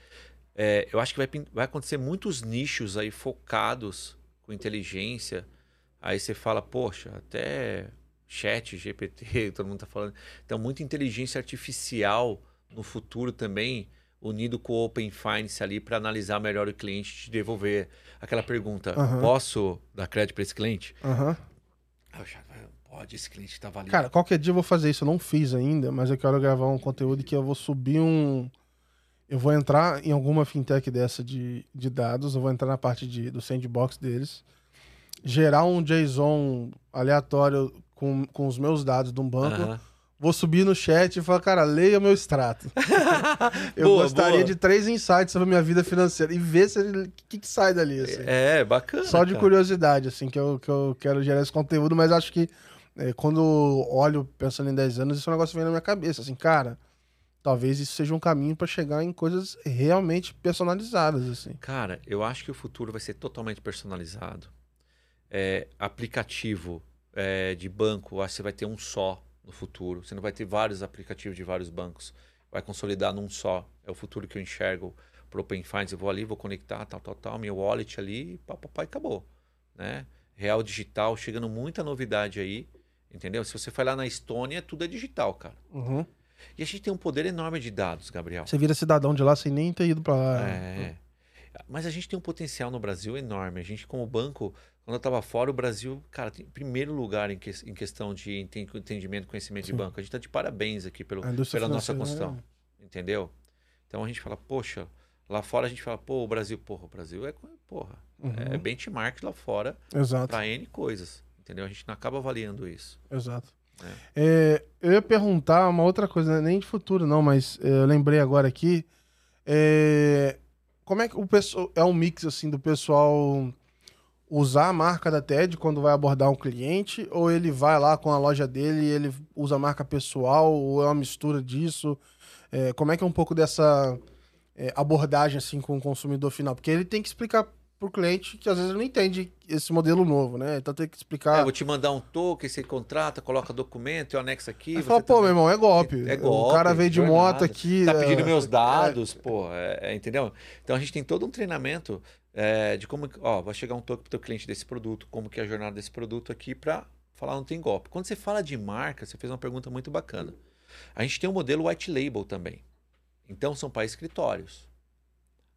é, eu acho que vai, vai acontecer muitos nichos aí focados com inteligência. Aí você fala, poxa, até chat, GPT, todo mundo tá falando. Então, muita inteligência artificial no futuro também, unido com o Open Finance ali para analisar melhor o cliente e te devolver aquela pergunta: Aham. posso dar crédito para esse cliente? Já, pode, esse cliente tá valendo. Cara, qualquer dia eu vou fazer isso. Eu não fiz ainda, mas eu quero gravar um conteúdo que eu vou subir um. Eu vou entrar em alguma fintech dessa de, de dados, eu vou entrar na parte de, do sandbox deles, gerar um JSON aleatório com, com os meus dados de um banco, vou subir no chat e falar, cara, leia meu extrato. Eu Boa, gostaria boa. de três insights sobre a minha vida financeira e ver se o que, que sai dali. assim. É, bacana. Só de cara. curiosidade, assim, que eu, que eu quero gerar esse conteúdo, mas acho que é, quando olho pensando em 10 anos, esse negócio vem na minha cabeça, assim, cara, talvez isso seja um caminho para chegar em coisas realmente personalizadas, assim. Cara, eu acho que o futuro vai ser totalmente personalizado. É, aplicativo é, de banco, acho que você vai ter um só no futuro. Você não vai ter vários aplicativos de vários bancos. Vai consolidar num só. É o futuro que eu enxergo pro Open Finance. Eu vou ali, vou conectar, tal, tal, tal, meu wallet ali, papai, acabou. Né? Real digital, chegando muita novidade aí. Entendeu? Se você for lá na Estônia, tudo é digital, cara. Uhum. E a gente tem um poder enorme de dados, Gabriel. Você vira cidadão de lá sem nem ter ido pra lá. É. Mas a gente tem um potencial no Brasil enorme. A gente, como banco, quando eu estava fora, o Brasil, cara, tem primeiro lugar em, que- em questão de enten- entendimento conhecimento Sim. de banco. A gente está de parabéns aqui pelo, pela nossa construção. Entendeu? Então a gente fala, poxa, lá fora a gente fala, pô, o Brasil, porra, o Brasil é, porra, Uhum. é benchmark lá fora para N coisas. Entendeu? A gente não acaba avaliando isso. exato. É, eu ia perguntar uma outra coisa, né? nem de futuro não, mas é, eu lembrei agora aqui. É, como é que o pessoal é um mix assim do pessoal usar a marca da TED quando vai abordar um cliente ou ele vai lá com a loja dele e ele usa a marca pessoal ou é uma mistura disso? É, como é que é um pouco dessa é, abordagem assim com o consumidor final? Porque ele tem que explicar pro cliente que às vezes não entende esse modelo novo, né? Então tem que É, explicar. eu vou te mandar um token, você contrata, coloca documento, eu anexo aqui. Aí você fala, pô, também- meu irmão, é golpe. É O golpe, cara veio de jornada. moto aqui. Tá é, pedindo meus dados, pô, é, é, entendeu? Então a gente tem todo um treinamento é, de como, ó, vai chegar um token pro teu cliente desse produto, como que é a jornada desse produto aqui para falar não tem golpe. Quando você fala de marca, você fez uma pergunta muito bacana. A gente tem um modelo white label também. Então são para escritórios.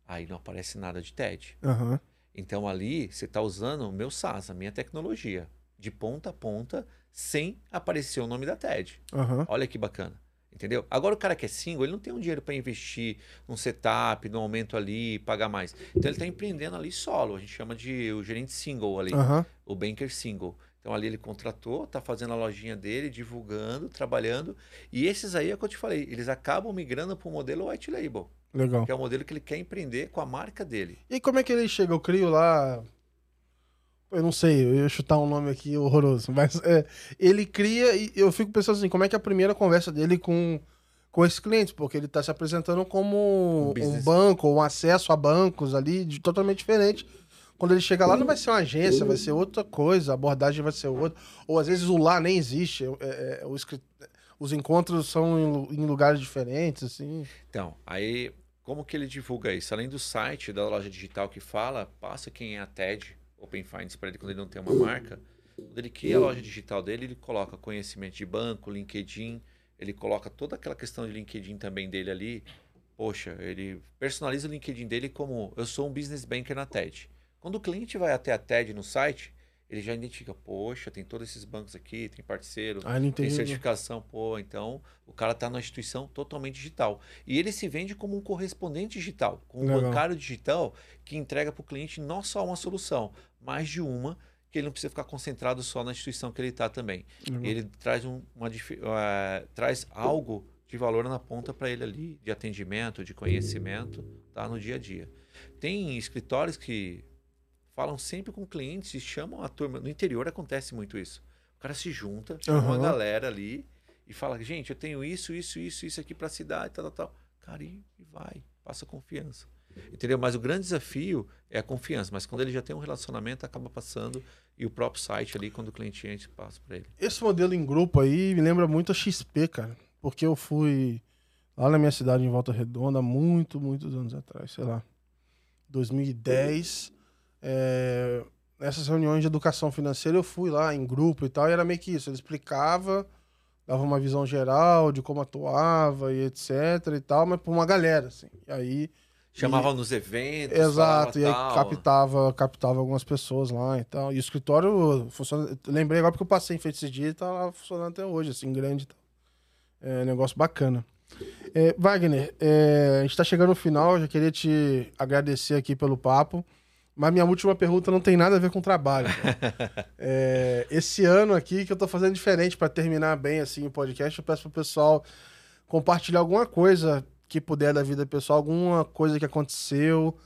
Aí não aparece nada de TED. Aham. Então ali você está usando o meu SaaS, a minha tecnologia, de ponta a ponta, sem aparecer o nome da TED. Aham. Olha que bacana. Entendeu? Agora o cara que é single, ele não tem um dinheiro para investir num setup, num aumento ali, pagar mais. Então ele está empreendendo ali solo. A gente chama de o gerente single ali, Aham. o banker single. Então ali ele contratou, tá fazendo a lojinha dele, divulgando, trabalhando. E esses aí é o que eu te falei, eles acabam migrando para o modelo white label. Legal. Que é o modelo que ele quer empreender com a marca dele. E como é que ele chega? Eu crio lá. Eu não sei, eu ia chutar um nome aqui horroroso, mas é, ele cria e eu fico pensando assim, como é que é a primeira conversa dele com, com esse cliente? Porque ele está se apresentando como Um um, banco, um acesso a bancos ali, de, totalmente diferente. Quando ele chega lá, não vai ser uma agência, vai ser outra coisa, a abordagem vai ser outra. Ou às vezes o lá nem existe, é, é, o escrit- os encontros são em, em lugares diferentes, assim. Então, aí, como que ele divulga isso? Além do site da loja digital que fala, passa quem é a TED, Open Finance para ele quando ele não tem uma marca. Quando ele cria a loja digital dele, ele coloca conhecimento de banco, LinkedIn, ele coloca toda aquela questão de LinkedIn também dele ali. Poxa, ele personaliza o LinkedIn dele como eu sou um business banker na TED. Quando o cliente vai até a TED no site, ele já identifica, poxa, tem todos esses bancos aqui, tem parceiro, Ah, tem entende. certificação, pô, então o cara está numa instituição totalmente digital. E ele se vende como um correspondente digital, como um Legal. bancário digital que entrega para o cliente não só uma solução, mas de uma que ele não precisa ficar concentrado só na instituição que ele está também. Legal. Ele traz, um, uma, eh, traz algo de valor na ponta para ele ali, de atendimento, de conhecimento, tá no dia a dia. Tem escritórios que falam sempre com clientes e chamam a turma. No interior acontece muito isso. O cara se junta, chama uma Aham. galera ali e fala: gente, eu tenho isso, isso, isso, isso aqui para a cidade, tal, tal, tal. Cara, e e vai, passa confiança. Entendeu? Mas o grande desafio é a confiança. Mas quando ele já tem um relacionamento, acaba passando e o próprio site ali, quando o cliente entra, passa para ele. Esse modelo em grupo aí me lembra muito a XP, cara. Porque eu fui lá na minha cidade, em Volta Redonda, muito, muitos anos atrás, sei lá. 2010. É, nessas reuniões de educação financeira, eu fui lá em grupo e tal, e era meio que isso. Ele explicava, dava uma visão geral de como atuava e etc e tal, mas pra uma galera, assim. E aí. Chamavam nos eventos. Exato, e aí tal. captava, captava algumas pessoas lá e tal. E o escritório funciona. Lembrei agora porque eu passei em feito esse dia e tá lá funcionando até hoje, assim, grande e tal. É negócio bacana. É, Wagner, é, a gente tá chegando no final, eu já queria te agradecer aqui pelo papo. Mas minha última pergunta não tem nada a ver com trabalho. É, esse ano aqui que eu tô fazendo diferente para terminar bem assim o podcast, eu peço pro pessoal compartilhar alguma coisa que puder da vida pessoal, alguma coisa que aconteceu,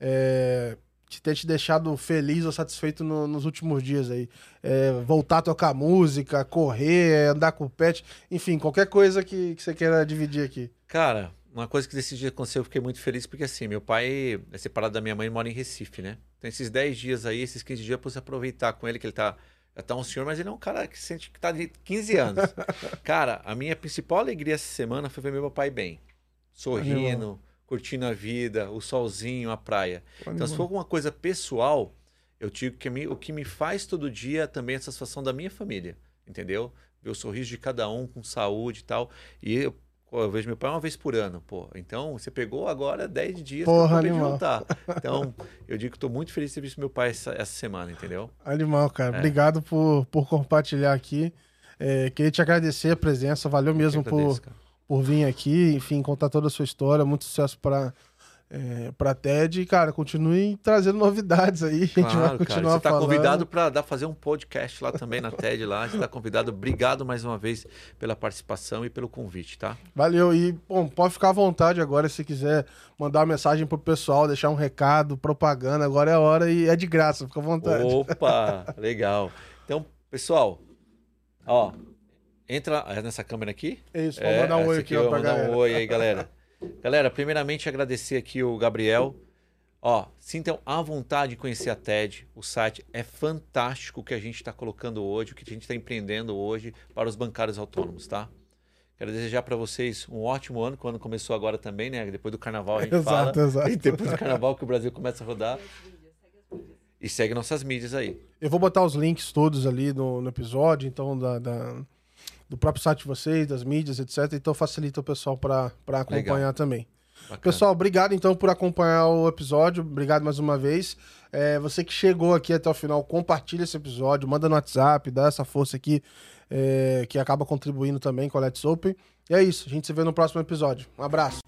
é, que tenha te deixado feliz ou satisfeito no- nos últimos dias aí. É, voltar a tocar música, correr, andar com o pet, enfim, qualquer coisa que, que você queira dividir aqui. Cara, uma coisa que desse dia aconteceu, eu fiquei muito feliz, porque assim, meu pai é separado da minha mãe e mora em Recife, né? Então esses 10 dias aí, esses 15 dias, eu pude aproveitar com ele, que ele tá. Já tá um senhor, mas ele é um cara que sente que tá de 15 anos. cara, a minha principal alegria essa semana foi ver meu pai bem. Sorrindo, curtindo a vida, o solzinho, a praia. Então, se for alguma coisa pessoal, eu digo que me- o que me faz todo dia também é a satisfação da minha família, entendeu? Ver o sorriso de cada um com saúde e tal. E eu, pô, eu vejo meu pai uma vez por ano, pô. Então, você pegou agora 10 dias Porra, pra poder juntar. Então, eu digo que estou muito feliz de ter visto meu pai essa, essa semana, entendeu? Animal, cara. É. Obrigado por, por compartilhar aqui. É, queria te agradecer a presença, valeu mesmo Eu por, agradeço, cara. por vir aqui, enfim, contar toda a sua história. Muito sucesso para é, pra TED. E, cara, continue trazendo novidades aí. A gente vai Claro, cara. continuar Você está convidado para fazer um podcast lá também na TED lá. Você está convidado. Obrigado mais uma vez pela participação e pelo convite, tá? Valeu. E, bom, pode ficar à vontade agora se quiser mandar uma mensagem pro pessoal, deixar um recado, propaganda. Agora é a hora e é de graça, fica à vontade. Opa, legal. Então, pessoal, ó, entra nessa câmera aqui. É isso, vamos mandar um oi aqui, eu ó, vou pra mandar galera. um oi aí, galera. Galera, primeiramente agradecer aqui o Gabriel. Ó, sintam à vontade de conhecer a TED. O site é fantástico o que a gente está colocando hoje, o que a gente está empreendendo hoje para os bancários autônomos, tá? Quero desejar para vocês um ótimo ano, que o ano começou agora também, né? Depois do carnaval a gente Exato, fala. exato. E depois do carnaval que o Brasil começa a rodar. E segue nossas mídias aí. Eu vou botar os links todos ali no, no episódio, então, da, da- do próprio site de vocês, das mídias, etc. Então facilita o pessoal para acompanhar Legal. também. Bacana. Pessoal, obrigado então por acompanhar o episódio. Obrigado mais uma vez. É, você que chegou aqui até o final, compartilha esse episódio, manda no WhatsApp, dá essa força aqui, é, que acaba contribuindo também com a Let's Open. E é isso, a gente se vê no próximo episódio. Um abraço.